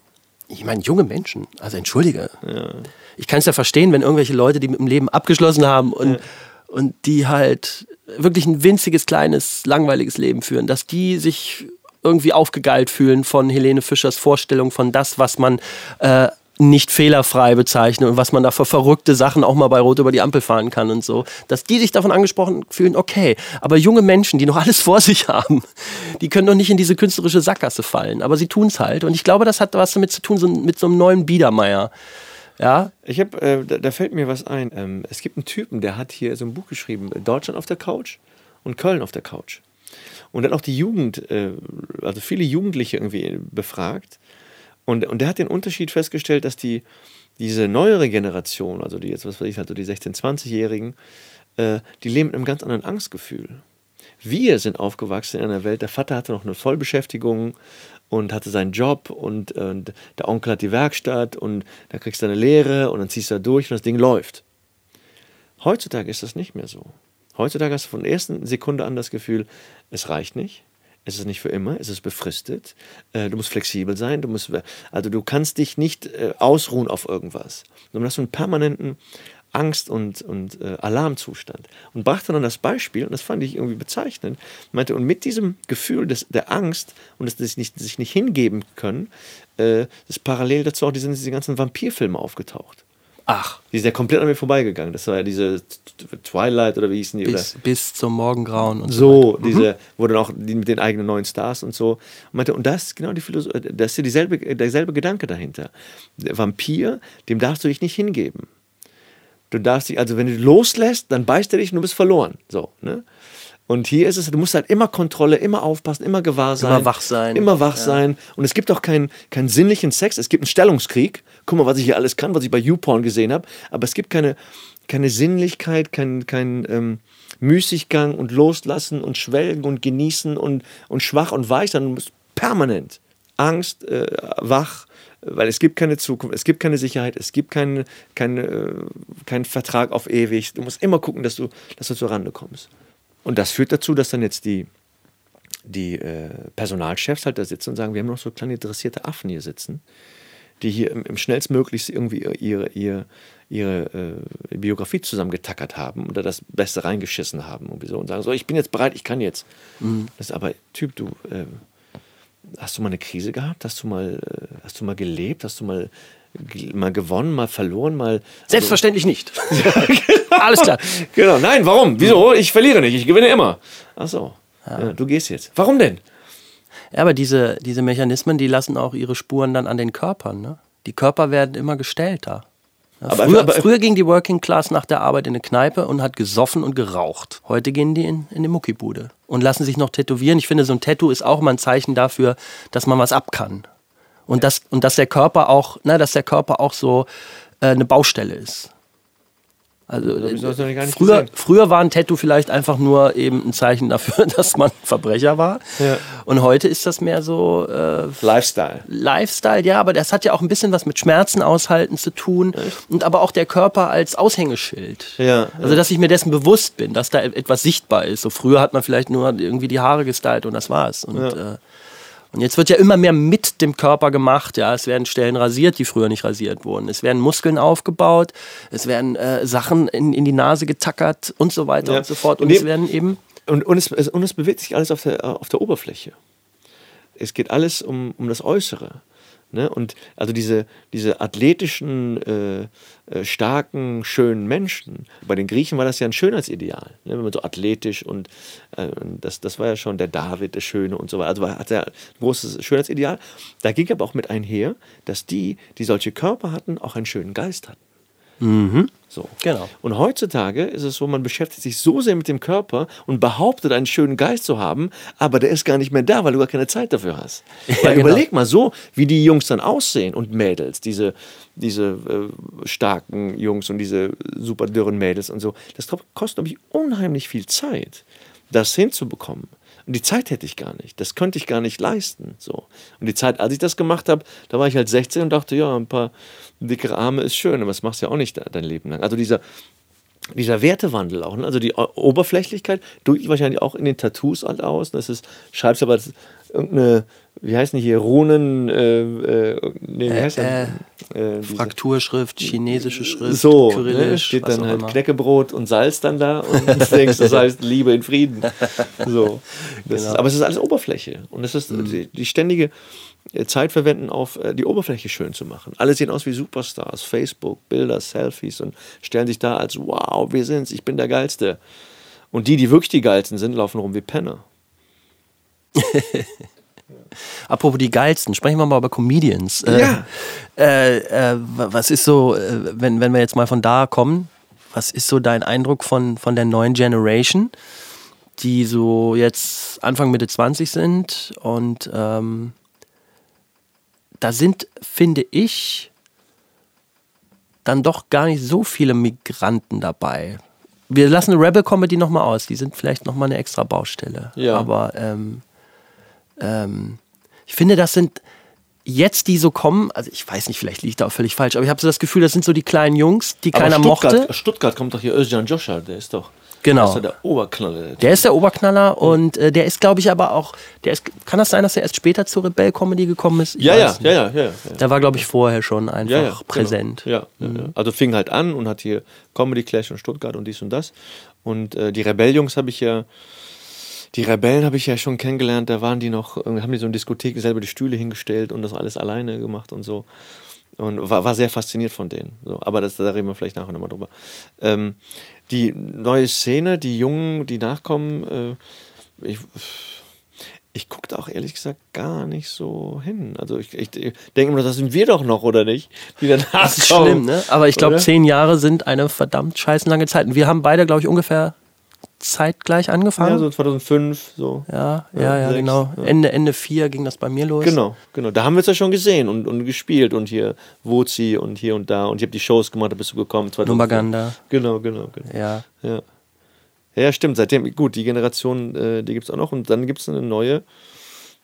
ich meine, junge Menschen, also entschuldige. Ich kann es ja verstehen, wenn irgendwelche Leute, die mit dem Leben abgeschlossen haben und, und die halt wirklich ein winziges, kleines, langweiliges Leben führen, dass die sich irgendwie aufgegeilt fühlen von Helene Fischers Vorstellung von das, was man äh, nicht fehlerfrei bezeichnet und was man da für verrückte Sachen auch mal bei Rot über die Ampel fahren kann und so, dass die sich davon angesprochen fühlen, okay, aber junge Menschen, die noch alles vor sich haben, die können doch nicht in diese künstlerische Sackgasse fallen, aber sie tun es halt und ich glaube, das hat was damit zu tun, so mit so einem neuen Biedermeier. Ja? Ich habe, äh, da, da, fällt mir was ein. Ähm, es gibt einen Typen, der hat hier so ein Buch geschrieben, Deutschland auf der Couch und Köln auf der Couch. Und dann auch die Jugend, äh, also viele Jugendliche irgendwie befragt. Und, und der hat den Unterschied festgestellt, dass die, diese neuere Generation, also die jetzt, was weiß ich, halt so die 16-, 20-Jährigen, äh, die leben mit einem ganz anderen Angstgefühl. Wir sind aufgewachsen in einer Welt, der Vater hatte noch eine Vollbeschäftigung und hatte seinen Job und, und der Onkel hat die Werkstatt und da kriegst du eine Lehre und dann ziehst du da durch und das Ding läuft. Heutzutage ist das nicht mehr so. Heutzutage hast du von der ersten Sekunde an das Gefühl, es reicht nicht. Es ist nicht für immer, es ist befristet. Äh, du musst flexibel sein, du musst, also du kannst dich nicht äh, ausruhen auf irgendwas. Du hast einen permanenten Angst- und, und äh, Alarmzustand. Und brachte dann das Beispiel, und das fand ich irgendwie bezeichnend, meinte, und mit diesem Gefühl des, der Angst und des nicht, sich nicht hingeben können, ist parallel dazu auch diese ganzen Vampirfilme aufgetaucht. Ach. Die ist ja komplett an mir vorbeigegangen. Das war ja diese Twilight oder wie hießen die? Bis, oder? bis zum Morgengrauen und so. So, diese, wo dann auch die mit den eigenen neuen Stars und so. Und, meinte, und das ist genau die Philosophie, das ist ja dieselbe, derselbe Gedanke dahinter. Der Vampir, dem darfst du dich nicht hingeben. Du darfst dich, also wenn du loslässt, dann beißt er dich und du bist verloren. So, ne? Und hier ist es, du musst halt immer Kontrolle, immer aufpassen, immer gewahr sein. Immer wach sein. Immer wach ja. sein. Und es gibt auch keinen keinen sinnlichen Sex. Es gibt einen Stellungskrieg. Guck mal, was ich hier alles kann, was ich bei YouPorn gesehen habe. Aber es gibt keine, keine Sinnlichkeit, kein, kein ähm, Müßiggang und Loslassen und Schwelgen und Genießen und, und schwach und weich, sondern du musst permanent Angst, äh, wach, weil es gibt keine Zukunft, es gibt keine Sicherheit, es gibt keinen kein, äh, kein Vertrag auf ewig. Du musst immer gucken, dass du, dass du zur Rande kommst. Und das führt dazu, dass dann jetzt die, die äh, Personalchefs halt da sitzen und sagen, wir haben noch so kleine interessierte Affen hier sitzen, die hier im, im schnellstmöglichst irgendwie ihre, ihre, ihre äh, Biografie zusammengetackert haben oder das Beste reingeschissen haben und so und sagen, so, ich bin jetzt bereit, ich kann jetzt. Mhm. Das ist aber, Typ, du, äh, hast du mal eine Krise gehabt? Hast du mal, äh, hast du mal gelebt? Hast du mal mal gewonnen, mal verloren, mal. Also Selbstverständlich also nicht. Alles klar. Genau. Nein, warum? Wieso? Ich verliere nicht, ich gewinne immer. Ach so. Ja. Ja, du gehst jetzt. Warum denn? Ja, aber diese, diese Mechanismen, die lassen auch ihre Spuren dann an den Körpern. Ne? Die Körper werden immer gestellter. Ja, aber, früher, aber, früher, ging die Working Class nach der Arbeit in eine Kneipe und hat gesoffen und geraucht. Heute gehen die in, in die Muckibude und lassen sich noch tätowieren. Ich finde, so ein Tattoo ist auch mal ein Zeichen dafür, dass man was ab kann. Und, das, und dass der Körper auch, na, dass der Körper auch so äh, eine Baustelle ist. Also früher, früher war ein Tattoo vielleicht einfach nur eben ein Zeichen dafür, dass man Verbrecher war. Ja. Und heute ist das mehr so äh, Lifestyle. Lifestyle, ja, aber das hat ja auch ein bisschen was mit Schmerzen aushalten zu tun Echt? und aber auch der Körper als Aushängeschild. Ja, also dass ich mir dessen bewusst bin, dass da etwas sichtbar ist. So früher hat man vielleicht nur irgendwie die Haare gestylt und das war's. Und ja. äh, und jetzt wird ja immer mehr mit dem Körper gemacht. Ja, es werden Stellen rasiert, die früher nicht rasiert wurden. Es werden Muskeln aufgebaut. Es werden äh, Sachen in, in die Nase getackert und so weiter ja. und so fort. Und, und es werden eben und, und, es, und es bewegt sich alles auf der, auf der Oberfläche. Es geht alles um, um das Äußere. Ne? Und also diese, diese athletischen, äh, äh, starken, schönen Menschen, bei den Griechen war das ja ein Schönheitsideal. Ne? Wenn man so athletisch und äh, das, das war ja schon der David, der Schöne und so weiter. Also war, hat er ein großes Schönheitsideal. Da ging aber auch mit einher, dass die, die solche Körper hatten, auch einen schönen Geist hatten. Mhm. So. Genau. Und heutzutage ist es so, man beschäftigt sich so sehr mit dem Körper und behauptet, einen schönen Geist zu haben, aber der ist gar nicht mehr da, weil du gar keine Zeit dafür hast. Ja, genau. Überleg mal so, wie die Jungs dann aussehen und Mädels, diese, diese äh, starken Jungs und diese super dürren Mädels und so. Das kostet, glaube ich, unheimlich viel Zeit, das hinzubekommen. Und die Zeit hätte ich gar nicht. Das könnte ich gar nicht leisten. So. Und die Zeit, als ich das gemacht habe, da war ich halt 16 und dachte, ja, ein paar dickere Arme ist schön, aber das machst du ja auch nicht dein Leben lang. Also dieser, dieser Wertewandel auch, ne? also die Oberflächlichkeit drückt wahrscheinlich auch in den Tattoos halt aus. Das ist, schreibst aber irgendeine, wie heißt denn hier, Runen, äh, äh, nee, wie äh, heißt äh, äh, Frakturschrift, chinesische Schrift, so, ne, steht dann halt immer. Knäckebrot und Salz dann da und du denkst, das heißt Liebe in Frieden. So. Genau. Ist, aber es ist alles Oberfläche und es ist mhm. die, die ständige äh, Zeit verwenden, auf äh, die Oberfläche schön zu machen. Alle sehen aus wie Superstars, Facebook, Bilder, Selfies und stellen sich da als, wow, wir sind's, ich bin der Geilste. Und die, die wirklich die Geilsten sind, laufen rum wie Penner. Apropos die geilsten, sprechen wir mal über Comedians. Äh, ja. Äh, äh, was ist so, äh, wenn, wenn wir jetzt mal von da kommen, was ist so dein Eindruck von, von der neuen Generation, die so jetzt Anfang Mitte 20 sind und ähm, da sind, finde ich, dann doch gar nicht so viele Migranten dabei. Wir lassen Rebel Comedy nochmal aus, die sind vielleicht nochmal eine extra Baustelle. Ja. Aber ähm, ähm, ich finde, das sind jetzt, die so kommen, also ich weiß nicht, vielleicht liegt da auch völlig falsch, aber ich habe so das Gefühl, das sind so die kleinen Jungs, die aber keiner Stuttgart, mochte. Stuttgart kommt doch hier Özcan Joshua, der ist doch. Genau. Das ist der Oberknaller. Der ist der Oberknaller mhm. und äh, der ist, glaube ich, aber auch, der ist, kann das sein, dass er erst später zur Rebell-Comedy gekommen ist? Ja ja, ja, ja, ja, ja, Der war, glaube ich, vorher schon einfach ja, ja, genau. präsent. Genau. Ja, mhm. also fing halt an und hat hier Comedy Clash in Stuttgart und dies und das. Und äh, die Rebell-Jungs habe ich ja, die Rebellen habe ich ja schon kennengelernt, da waren die noch, haben die so in Diskotheken selber die Stühle hingestellt und das alles alleine gemacht und so. Und war, war sehr fasziniert von denen. So, aber das, da reden wir vielleicht nachher nochmal drüber. Ähm, die neue Szene, die Jungen, die nachkommen, äh, ich, ich gucke da auch ehrlich gesagt gar nicht so hin. Also ich, ich, ich denke immer, das sind wir doch noch, oder nicht? Die danach das ist schlimm, ne? Aber ich glaube, zehn Jahre sind eine verdammt scheißen lange Zeit. Und wir haben beide, glaube ich, ungefähr zeitgleich angefangen. Ja, so 2005, so. Ja, ja, ja, ja 6, genau. Ja. Ende, Ende 4 ging das bei mir los. Genau, genau. Da haben wir es ja schon gesehen und, und gespielt und hier Wozi und hier und da. Und ich habe die Shows gemacht, da bist du gekommen. Numaganda. Genau, genau, genau. Ja. Ja, ja stimmt. Seitdem, gut, die Generation, äh, die gibt es auch noch. Und dann gibt es eine neue.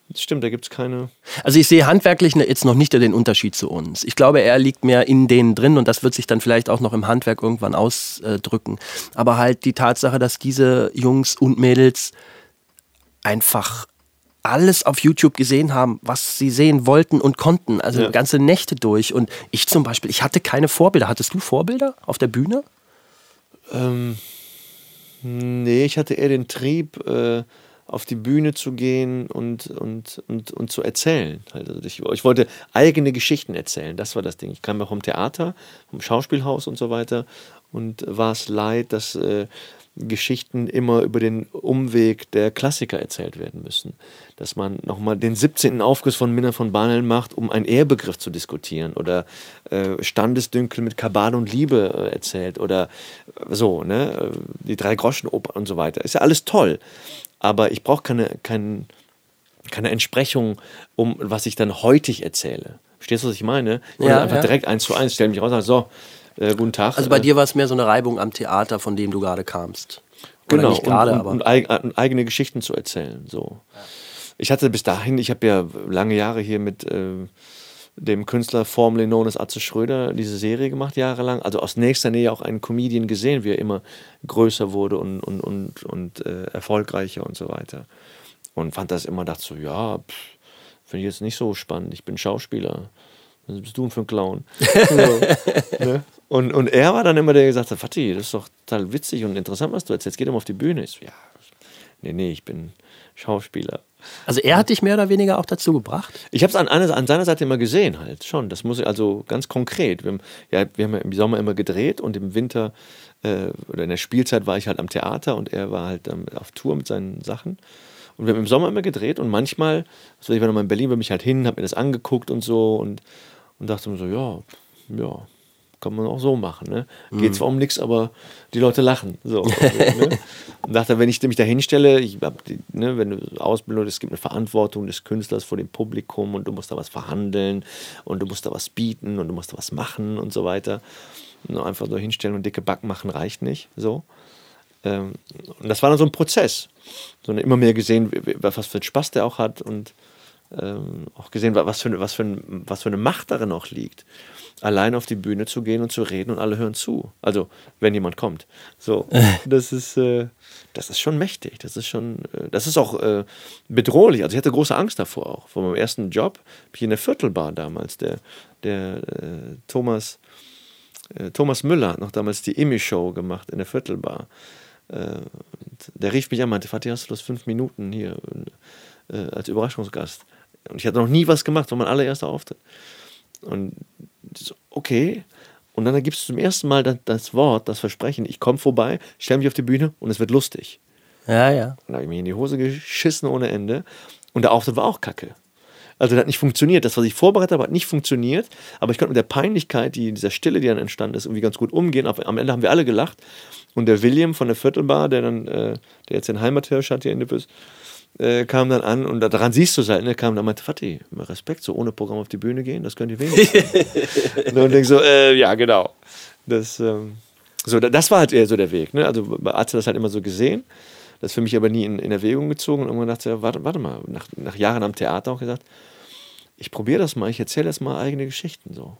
Das stimmt, da gibt es keine. Also ich sehe handwerklich ne, jetzt noch nicht den Unterschied zu uns. Ich glaube, er liegt mehr in denen drin und das wird sich dann vielleicht auch noch im Handwerk irgendwann ausdrücken. Aber halt die Tatsache, dass diese Jungs und Mädels einfach alles auf YouTube gesehen haben, was sie sehen wollten und konnten. Also ja. ganze Nächte durch. Und ich zum Beispiel, ich hatte keine Vorbilder. Hattest du Vorbilder auf der Bühne? Ähm, nee, ich hatte eher den Trieb. Äh auf die Bühne zu gehen und, und, und, und zu erzählen. Also ich, ich, wollte eigene Geschichten erzählen, das war das Ding. Ich kam ja vom Theater, vom Schauspielhaus und so weiter und war es leid, dass äh, Geschichten immer über den Umweg der Klassiker erzählt werden müssen. Dass man nochmal den 17. Aufguss von Minna von Barnel macht, um einen Ehrbegriff zu diskutieren oder äh, Standesdünkel mit Kabale und Liebe äh, erzählt oder so, ne? die Drei-Groschen-Oper und so weiter. Ist ja alles toll aber ich brauche keine, kein, keine Entsprechung, um was ich dann heutig erzähle. Verstehst du, was ich meine? Ich ja, einfach ja. direkt eins zu eins, stelle mich raus und sage, so, äh, guten Tag. Also bei äh, dir war es mehr so eine Reibung am Theater, von dem du gerade kamst. Oder genau, grade, und, und, und, und, eigene Geschichten zu erzählen. So. Ja. Ich hatte bis dahin, ich habe ja lange Jahre hier mit äh, dem Künstler formerly known as Atze Schröder diese Serie gemacht, jahrelang. Also aus nächster Nähe auch einen Comedian gesehen, wie er immer größer wurde und, und, und, und äh, erfolgreicher und so weiter. Und fand das immer, dachte so, ja, finde ich jetzt nicht so spannend. Ich bin Schauspieler. Was bist du denn für ein Clown? so, ne? und, und er war dann immer der, der gesagt hat, Fatih, das ist doch total witzig und interessant, was du erzählst. Geh doch mal auf die Bühne. Ich so, ja, nee, nee, ich bin Schauspieler. Also er hat dich mehr oder weniger auch dazu gebracht? Ich habe es an, an, seiner Seite immer gesehen halt, schon. Das muss ich also ganz konkret. Wir haben, ja, wir haben ja im Sommer immer gedreht und im Winter äh, oder in der Spielzeit war ich halt am Theater und er war halt ähm, auf Tour mit seinen Sachen. Und wir haben im Sommer immer gedreht und manchmal, also ich war nochmal in Berlin, bin ich halt hin, habe mir das angeguckt und so und, und dachte mir so, ja, ja, kann man auch so machen. Ne? Geht mhm. zwar um nichts, aber die Leute lachen. So, ne? Und dachte, wenn ich mich da hinstelle, ich hab die, ne, wenn du Ausbildung, es gibt eine Verantwortung des Künstlers vor dem Publikum und du musst da was verhandeln und du musst da was bieten und du musst da was machen und so weiter. Und einfach so hinstellen und dicke Backen machen reicht nicht. So. Ähm, und das war dann so ein Prozess. Sondern immer mehr gesehen, was für einen Spaß der auch hat und ähm, auch gesehen, was für, was, für, was für eine Macht darin auch liegt allein auf die Bühne zu gehen und zu reden und alle hören zu. Also, wenn jemand kommt. So, das ist, äh, das ist schon mächtig. Das ist schon, äh, das ist auch äh, bedrohlich. Also, ich hatte große Angst davor auch. Vor meinem ersten Job, ich in der Viertelbar damals, der, der äh, Thomas, äh, Thomas Müller hat noch damals die Emmy-Show gemacht in der Viertelbar. Äh, der rief mich an, meinte, Fatih, hast du das fünf Minuten hier als Überraschungsgast? Und ich hatte noch nie was gemacht, war mein allererster Auftritt. Und so, okay. Und dann gibst du zum ersten Mal das, das Wort, das Versprechen, ich komme vorbei, stelle mich auf die Bühne und es wird lustig. Ja, ja. Dann habe ich mir in die Hose geschissen ohne Ende. Und der Auftritt war auch kacke. Also das hat nicht funktioniert. Das, was ich vorbereitet habe, hat nicht funktioniert. Aber ich konnte mit der Peinlichkeit, die dieser Stille, die dann entstanden ist, irgendwie ganz gut umgehen. Am Ende haben wir alle gelacht. Und der William von der Viertelbar, der dann, äh, der jetzt den Heimathirsch hat hier in Nippes, äh, kam dann an und daran siehst du es halt, ne, kam dann und meinte, Fatih, Respekt, so ohne Programm auf die Bühne gehen, das könnt ihr wenigstens. und denk so, äh, ja, genau. Das, ähm, so, das war halt eher so der Weg. Ne? Also bei Arzt das halt immer so gesehen, das für mich aber nie in, in Erwägung gezogen und irgendwann dachte ich, warte, warte mal, nach, nach Jahren am Theater auch gesagt, ich probiere das mal, ich erzähle jetzt mal eigene Geschichten so.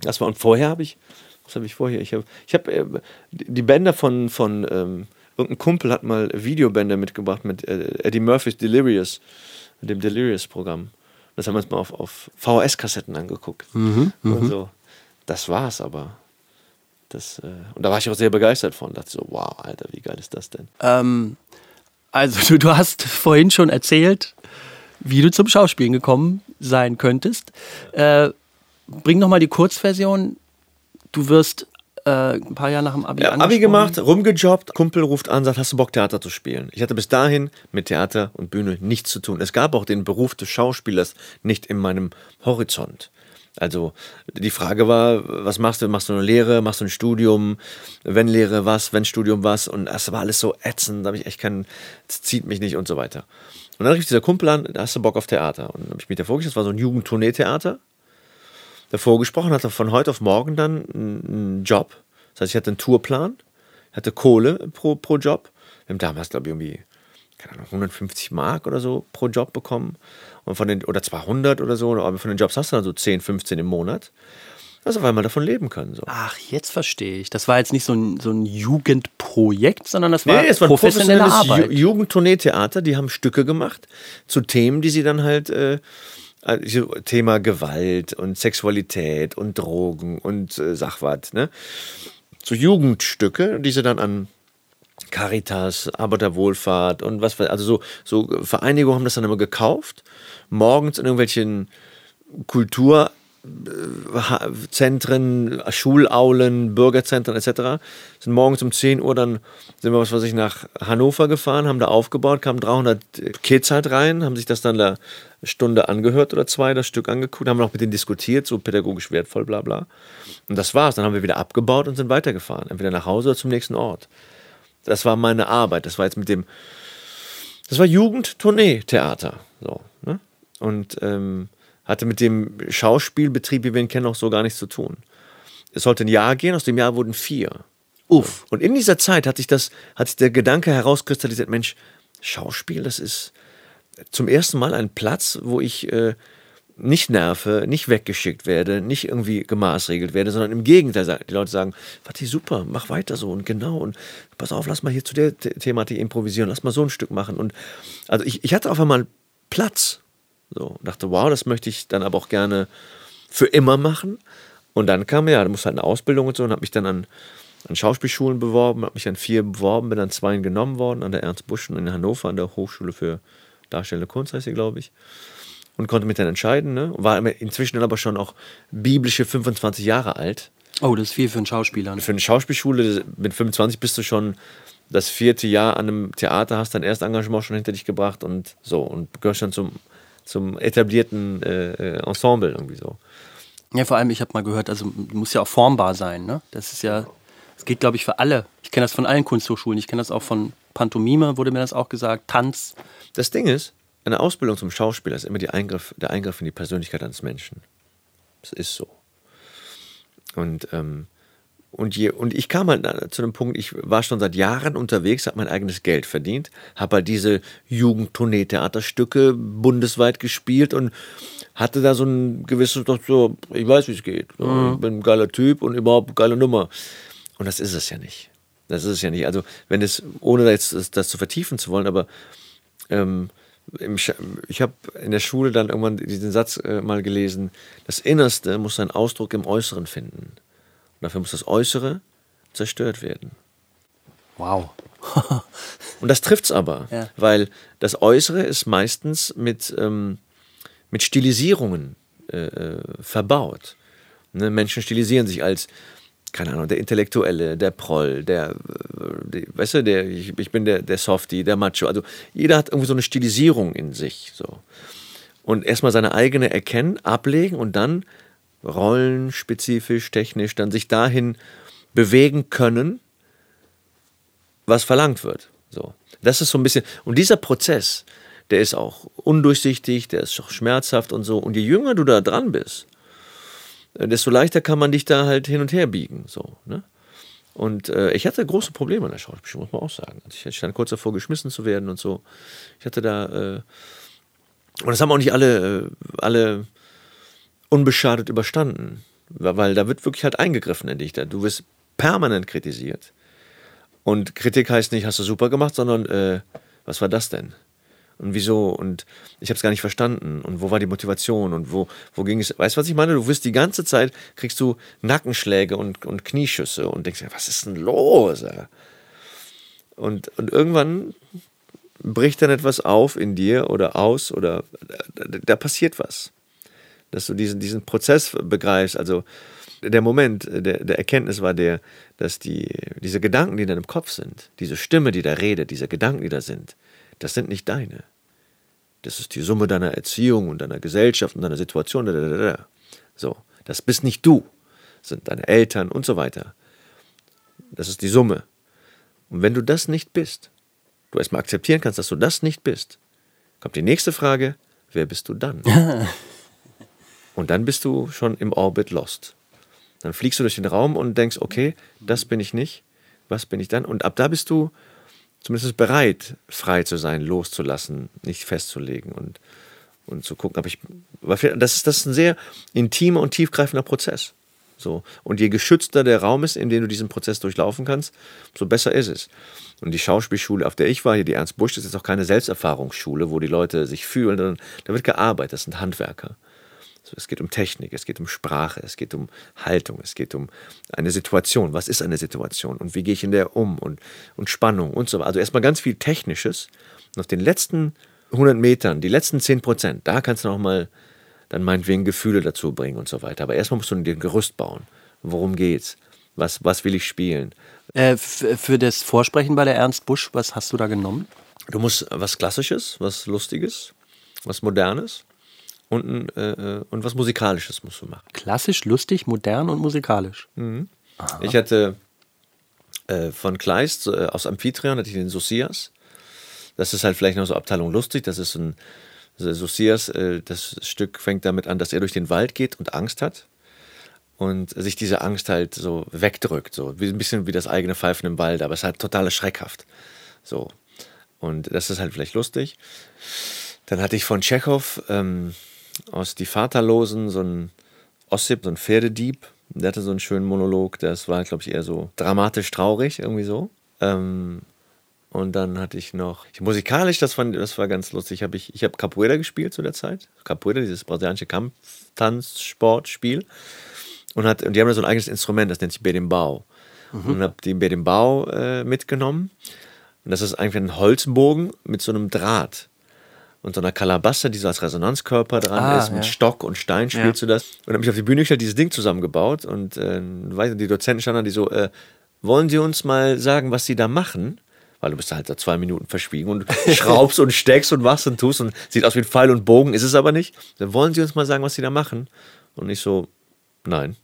Das war, und vorher habe ich, was habe ich vorher? Ich habe ich hab, äh, die Bänder von, von ähm, irgendein Kumpel hat mal Videobänder mitgebracht mit äh, Eddie Murphys Delirious, dem Delirious-Programm. Das haben wir uns mal auf, auf VHS-Kassetten angeguckt. Mhm, und mhm. so. Das war's aber. Das, äh, und da war ich auch sehr begeistert von. Dachte so, wow, Alter, wie geil ist das denn? Ähm, also du, du hast vorhin schon erzählt, wie du zum Schauspielen gekommen sein könntest. Äh, bring noch mal die Kurzversion. Du wirst äh, ein paar Jahre nach dem Abi ja, Abi gemacht, rumgejobbt, Kumpel ruft an, sagt, hast du Bock Theater zu spielen? Ich hatte bis dahin mit Theater und Bühne nichts zu tun. Es gab auch den Beruf des Schauspielers nicht in meinem Horizont. Also die Frage war, was machst du? Machst du eine Lehre? Machst du ein Studium? Wenn Lehre, was? Wenn Studium, was? Und das war alles so ätzend, da habe ich echt keinen, zieht mich nicht und so weiter. Und dann rief dieser Kumpel an, da hast du Bock auf Theater? Und dann habe ich mit der vorgestellt, das war so ein Jugendtourneetheater. Davor gesprochen hatte von heute auf morgen dann einen Job. Das heißt, ich hatte einen Tourplan, hatte Kohle pro, pro Job. Wir haben damals, glaube ich, irgendwie keine Ahnung, 150 Mark oder so pro Job bekommen. Und von den, oder 200 oder so, aber von den Jobs hast du dann so 10, 15 im Monat. Also weil man davon leben können. So. Ach, jetzt verstehe ich. Das war jetzt nicht so ein, so ein Jugendprojekt, sondern das war nee, es war professionelle Arbeit. Ju Jugendtourneetheater, die haben Stücke gemacht zu Themen, die sie dann halt äh, also Thema Gewalt und Sexualität und Drogen und äh, Sachwart, ne? So Jugendstücke, die sie dann an Caritas, Arbeiterwohlfahrt und was also so, so Vereinigungen haben das dann immer gekauft, morgens in irgendwelchen Kultur Zentren, Schulaulen, Bürgerzentren etc. Sind morgens um 10 Uhr dann sind wir was weiß ich nach Hannover gefahren, haben da aufgebaut, kamen 300 Kids halt rein, haben sich das dann eine Stunde angehört oder zwei, das Stück angeguckt, haben noch mit denen diskutiert, so pädagogisch wertvoll, bla bla. Und das war's. Dann haben wir wieder abgebaut und sind weitergefahren, entweder nach Hause oder zum nächsten Ort. Das war meine Arbeit. Das war jetzt mit dem, das war Jugendtournee-Theater. So, ne? Und ähm, hatte mit dem Schauspielbetrieb, wie wir ihn kennen, auch so gar nichts zu tun. Es sollte ein Jahr gehen, aus dem Jahr wurden vier. Uff. Und in dieser Zeit hat sich das, hat sich der Gedanke herauskristallisiert, Mensch, Schauspiel, das ist zum ersten Mal ein Platz, wo ich äh, nicht nerve, nicht weggeschickt werde, nicht irgendwie gemaßregelt werde, sondern im Gegenteil, die Leute sagen, Vati, super, mach weiter so und genau und pass auf, lass mal hier zu der Thematik improvisieren, lass mal so ein Stück machen. Und also ich, ich hatte auf einmal Platz so, dachte, wow, das möchte ich dann aber auch gerne für immer machen. Und dann kam ja, da musste halt eine Ausbildung und so und habe mich dann an, an Schauspielschulen beworben, habe mich an vier beworben, bin an zwei genommen worden, an der Ernst Buschen in Hannover, an der Hochschule für Darstellende Kunst heißt sie, glaube ich. Und konnte mich dann entscheiden, ne? War inzwischen aber schon auch biblische 25 Jahre alt. Oh, das ist viel für einen Schauspieler. Für eine Schauspielschule, mit 25 bist du schon das vierte Jahr an einem Theater, hast dein Erstengagement schon hinter dich gebracht und so und gehörst dann zum zum etablierten äh, äh, Ensemble irgendwie so. Ja, vor allem, ich habe mal gehört, also muss ja auch formbar sein. Ne? Das ist ja, das geht, glaube ich, für alle. Ich kenne das von allen Kunsthochschulen. Ich kenne das auch von Pantomime, wurde mir das auch gesagt, Tanz. Das Ding ist, eine Ausbildung zum Schauspieler ist immer Eingriff, der Eingriff in die Persönlichkeit eines Menschen. Das ist so. Und ähm, und, je, und ich kam halt zu einem Punkt, ich war schon seit Jahren unterwegs, habe mein eigenes Geld verdient, habe halt diese Jugendtournee-Theaterstücke bundesweit gespielt und hatte da so ein gewisses, so, ich weiß, wie es geht. Mhm. Ich bin ein geiler Typ und überhaupt eine geile Nummer. Und das ist es ja nicht. Das ist es ja nicht. Also, wenn es, ohne jetzt das, das zu vertiefen zu wollen, aber ähm, ich habe in der Schule dann irgendwann diesen Satz äh, mal gelesen: Das Innerste muss seinen Ausdruck im Äußeren finden. Dafür muss das Äußere zerstört werden. Wow. und das trifft es aber, ja. weil das Äußere ist meistens mit, ähm, mit Stilisierungen äh, äh, verbaut. Ne? Menschen stilisieren sich als, keine Ahnung, der Intellektuelle, der Proll, der, äh, die, weißt du, der, ich, ich, bin der, der Softie, der Macho. Also jeder hat irgendwie so eine Stilisierung in sich. So. Und erstmal seine eigene erkennen, ablegen und dann rollenspezifisch, technisch dann sich dahin bewegen können, was verlangt wird. So. Das ist so ein bisschen, und dieser Prozess, der ist auch undurchsichtig, der ist auch schmerzhaft und so. Und je jünger du da dran bist, äh, desto leichter kann man dich da halt hin und her biegen. So, ne? Und äh, ich hatte große Probleme an der Schauspielschule, muss man auch sagen. Also ich stand kurz davor, geschmissen zu werden und so. Ich hatte da, äh, und das haben auch nicht alle, äh, alle unbeschadet überstanden. Weil da wird wirklich halt eingegriffen in dich. Du wirst permanent kritisiert. Und Kritik heißt nicht, hast du super gemacht, sondern äh, was war das denn? Und wieso? Und ich habe es gar nicht verstanden. Und wo war die Motivation? Und wo, wo ging es? Weißt du, was ich meine? Du wirst die ganze Zeit, kriegst du Nackenschläge und, und Knieschüsse und denkst, was ist denn los? Und, und irgendwann bricht dann etwas auf in dir oder aus oder da, da passiert was dass du diesen, diesen Prozess begreifst. Also der Moment der, der Erkenntnis war der, dass die, diese Gedanken, die in deinem Kopf sind, diese Stimme, die da redet, diese Gedanken, die da sind, das sind nicht deine. Das ist die Summe deiner Erziehung und deiner Gesellschaft und deiner Situation. So, das bist nicht du, das sind deine Eltern und so weiter. Das ist die Summe. Und wenn du das nicht bist, du erstmal akzeptieren kannst, dass du das nicht bist, kommt die nächste Frage, wer bist du dann? und dann bist du schon im Orbit lost. Dann fliegst du durch den Raum und denkst, okay, das bin ich nicht, was bin ich dann? Und ab da bist du zumindest bereit, frei zu sein, loszulassen, nicht festzulegen und, und zu gucken. Aber ich, das, ist, das ist ein sehr intimer und tiefgreifender Prozess. So. Und je geschützter der Raum ist, in dem du diesen Prozess durchlaufen kannst, so besser ist es. Und die Schauspielschule, auf der ich war, hier die Ernst Busch, das ist jetzt auch keine Selbsterfahrungsschule, wo die Leute sich fühlen, sondern da wird gearbeitet, das sind Handwerker. So, es geht um Technik, es geht um Sprache, es geht um Haltung, es geht um eine Situation. Was ist eine Situation und wie gehe ich in der um und, und Spannung und so weiter. Also erstmal ganz viel Technisches. Und auf den letzten 100 Metern, die letzten 10 Prozent, da kannst du nochmal dann meinetwegen Gefühle dazu bringen und so weiter. Aber erstmal musst du dir ein Gerüst bauen. Worum geht's? Was, was will ich spielen? Äh, für das Vorsprechen bei der Ernst Busch, was hast du da genommen? Du musst was Klassisches, was Lustiges, was Modernes und, äh, äh, und was Musikalisches musst du machen. Klassisch, lustig, modern und musikalisch. Mhm. Ich hatte äh, von Kleist äh, aus Amphitryon hatte ich den Sosias. Das ist halt vielleicht noch so Abteilung lustig. Das ist ein Sosias, äh, das Stück fängt damit an, dass er durch den Wald geht und Angst hat und sich diese Angst halt so wegdrückt, so ein bisschen wie das eigene Pfeifen im Wald, aber es ist halt total schreckhaft. So. Und das ist halt vielleicht lustig. Dann hatte ich von Tschechow ähm, aus Die Vaterlosen, so ein Ossip, so ein Pferdedieb. Der hatte so einen schönen Monolog, das war, glaube ich, eher so dramatisch traurig, irgendwie so. Ähm, und dann hatte ich noch, musikalisch, das, fand, das war ganz lustig, hab ich, ich habe Capoeira gespielt zu der Zeit. Capoeira, dieses brasilianische Kampftanzsportspiel. Und, hat, und die haben da so ein eigenes Instrument, das nennt sich Berimbau. Mhm. Und habe den Berimbau äh, mitgenommen. Und das ist eigentlich ein Holzbogen mit so einem Draht und so einer Kalabasse, die so als Resonanzkörper dran ah, ist, mit ja. Stock und Stein spielst ja. du das. Und habe mich auf die Bühne gestellt, dieses Ding zusammengebaut und äh, die Dozenten standen die so, äh, wollen Sie uns mal sagen, was Sie da machen? Weil du bist halt da zwei Minuten verschwiegen und schraubst und steckst und machst und tust und sieht aus wie ein Pfeil und Bogen, ist es aber nicht. Dann wollen Sie uns mal sagen, was Sie da machen? Und ich so, nein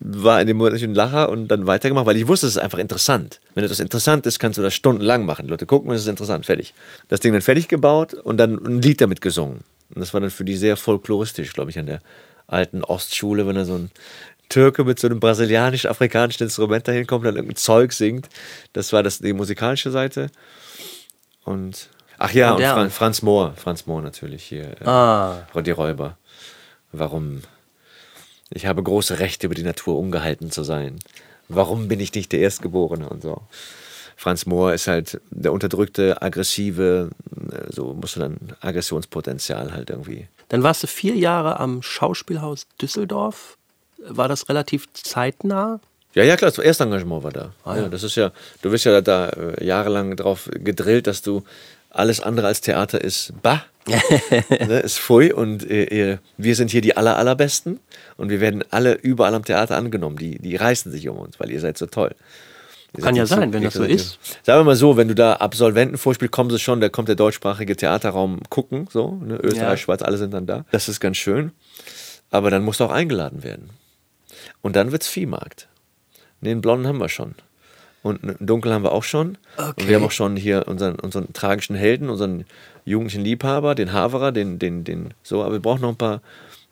war in dem Moment ein Lacher und dann weitergemacht, weil ich wusste, es ist einfach interessant. Wenn etwas interessant ist, kannst du das stundenlang machen. Die Leute gucken, es ist interessant, fertig. Das Ding dann fertig gebaut und dann ein Lied damit gesungen. Und das war dann für die sehr folkloristisch, glaube ich, an der alten Ostschule, wenn da so ein Türke mit so einem brasilianisch-afrikanischen Instrument dahin kommt und dann irgendein Zeug singt. Das war das, die musikalische Seite. Und ach ja, und, und Fran Franz Mohr, Franz Mohr natürlich hier. Äh, ah. Die Räuber. Warum ich habe große Rechte über die Natur ungehalten zu sein. Warum bin ich nicht der Erstgeborene und so. Franz Mohr ist halt der unterdrückte, aggressive, so musst du dann Aggressionspotenzial halt irgendwie. Dann warst du vier Jahre am Schauspielhaus Düsseldorf. War das relativ zeitnah? Ja, ja, klar, das erste Engagement war da. Ah, ja. ja. das ist ja, du wirst ja da äh, jahrelang drauf gedrillt, dass du alles andere als Theater ist bah. Ne, ist Pfui und äh, wir sind hier die aller, allerbesten und wir werden alle überall am Theater angenommen. Die, die reißen sich um uns, weil ihr seid so toll. Ihr Kann ja sein, so, wenn das so ist. Sagen wir mal so, wenn du da Absolventen vorspielst, kommen sie schon, da kommt der deutschsprachige Theaterraum gucken, so, ne, Österreich, ja. Schweiz, alle sind dann da. Das ist ganz schön. Aber dann musst du auch eingeladen werden. Und dann wird's Viehmarkt. Den Blonden haben wir schon. Und Dunkel haben wir auch schon. Okay. Und wir haben auch schon hier unseren, unseren tragischen Helden, unseren jugendlichen Liebhaber, den Haverer, den, den, den, so, aber wir brauchen noch ein paar,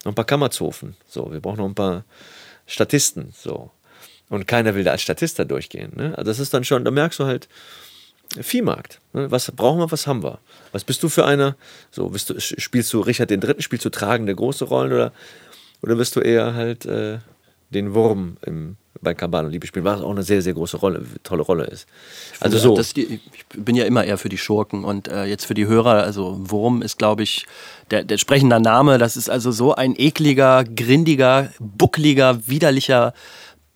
noch ein paar Kammerzofen. So, wir brauchen noch ein paar Statisten. So. Und keiner will da als Statist da durchgehen. Ne? Also das ist dann schon, da merkst du halt, Viehmarkt. Ne? Was brauchen wir, was haben wir? Was bist du für einer? So, du, spielst du Richard den Dritten, spielst du tragende große Rollen oder, oder bist du eher halt äh, den Wurm im, bei Kabal und Liebe spielen, was auch eine sehr, sehr große Rolle, tolle Rolle ist. Also so. Die, ich bin ja immer eher für die Schurken und äh, jetzt für die Hörer, also Wurm ist, glaube ich, der, der sprechende Name, das ist also so ein ekliger, grindiger, buckliger, widerlicher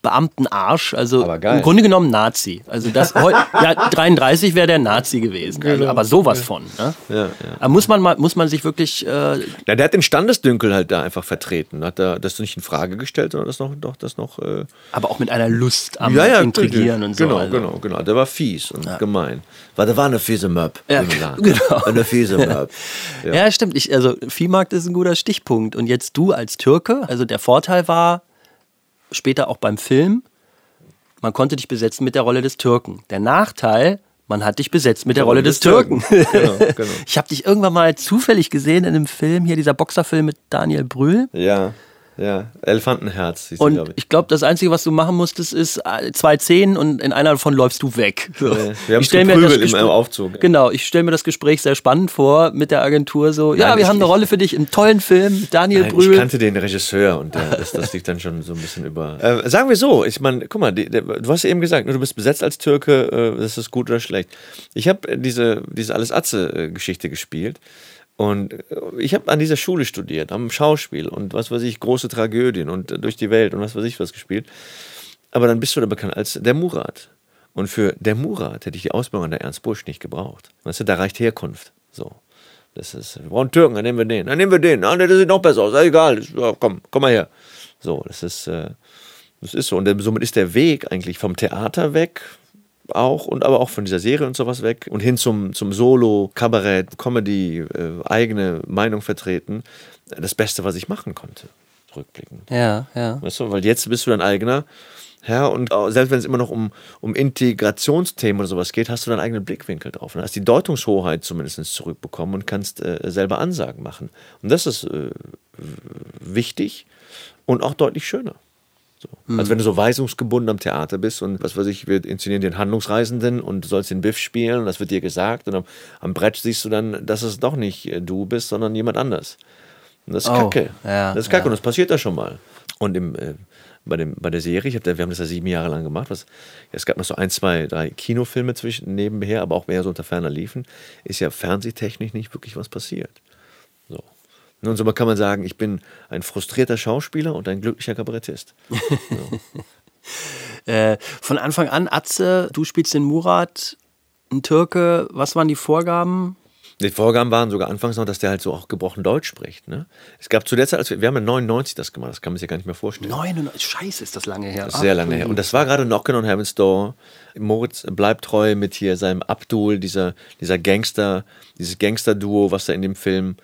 Beamtenarsch. Also Aber geil. im Grunde genommen Nazi. Also das ja, 33 wäre der Nazi gewesen. Also, Genau. aber sowas von. Ne? Ja, ja. Aber muss man mal, muss man sich wirklich. Äh, Ja, der hat den Standesdünkel halt da einfach vertreten. Hat er das nicht in Frage gestellt, sondern das noch, doch, das noch. Äh, aber auch mit einer Lust am ja, ja, Intrigieren und so. Genau, also. genau, genau. Der war fies und gemein. War, der war eine fiese Möb. Ja, genau. Eine fiese Möb. Ja. Ja, stimmt. Ich, also Viehmarkt ist ein guter Stichpunkt. Und jetzt du als Türke, also der Vorteil war, später auch beim Film, man konnte dich besetzen mit der Rolle des Türken. Der Nachteil, man hat dich besetzt mit der Rolle des Türken. Genau, genau. Ich habe dich irgendwann mal zufällig gesehen in einem Film, hier dieser Boxerfilm mit Daniel Brühl. Ja, ja. Elefantenherz, glaub Und ich glaube, das Einzige, was du machen musstest, ist äh, zwei Szenen und in einer davon läufst du weg. So. Ja, wir haben ich uns stell mir das geprügelt im Aufzug. Genau, ich stelle mir das Gespräch sehr spannend vor mit der Agentur. So, ja, Nein, wir ich- haben eine ich- Rolle für dich im tollen Film mit Daniel Nein, Brühl. ich kannte den Regisseur und der, das, das liegt dann schon so ein bisschen über. Äh, sagen wir so, ich meine, guck mal, die, der, du hast ja eben gesagt, ne, du bist besetzt als Türke, äh, das ist gut oder schlecht. Ich habe diese, diese Alles-Atze-Geschichte gespielt und äh, ich habe an dieser Schule studiert, am Schauspiel und was weiß ich, große Tragödien und äh, durch die Welt und was weiß ich was gespielt. Aber dann bist du da bekannt als der Murat. Und für der Murat hätte ich die Ausbildung an der Ernst Busch nicht gebraucht. Weißt du, da reicht Herkunft. So. Das ist, wir brauchen Türken, dann nehmen wir den. Dann nehmen wir den. Ah, der sieht noch besser aus. Egal. Komm, komm mal her. So, das ist, äh, das ist so. Und somit ist der Weg eigentlich vom Theater weg, auch und aber auch von dieser Serie und sowas weg und hin zum, zum Solo, Kabarett, Comedy, äh, eigene Meinung vertreten. Das Beste, was ich machen konnte, rückblickend. Ja, ja. Weißt du, weil jetzt bist du dein eigener Herr und selbst wenn es immer noch um, um Integrationsthemen oder sowas geht, hast du deinen eigenen Blickwinkel drauf. Und hast die Deutungshoheit zumindest zurückbekommen und kannst äh, selber Ansagen machen. Und das ist äh, wichtig und auch deutlich schöner. So. Als wenn du so weisungsgebunden am Theater bist und was weiß ich, wir inszenieren den Handlungsreisenden und du sollst den Biff spielen und das wird dir gesagt und am, am Brett siehst du dann, dass es doch nicht äh, du bist, sondern jemand anders. Und das ist Oh, kacke. ja, das ist kacke ja. und das passiert da schon mal. Und im, äh, bei, dem, bei der Serie, ich da, wir haben das ja sieben Jahre lang gemacht, was, es gab noch so ein, zwei, drei Kinofilme zwischen nebenher, aber auch mehr so unter ferner liefen, ist ja fernsehtechnisch nicht wirklich was passiert. So. Nun, so kann man sagen, ich bin ein frustrierter Schauspieler und ein glücklicher Kabarettist. Äh, von Anfang an, Atze, du spielst den Murat, ein Türke. Was waren die Vorgaben? Die Vorgaben waren sogar anfangs noch, dass der halt so auch gebrochen Deutsch spricht. Ne? Es gab zu der Zeit, als wir, wir haben ja 99 das gemacht, das kann man sich ja gar nicht mehr vorstellen. 99, scheiße, ist das lange her. Das ist sehr lange her. Und das war gerade Knockin' on Heaven's Door. Moritz bleibt treu mit hier seinem Abdul, dieser, dieser Gangster, dieses Gangster-Duo, was da in dem Film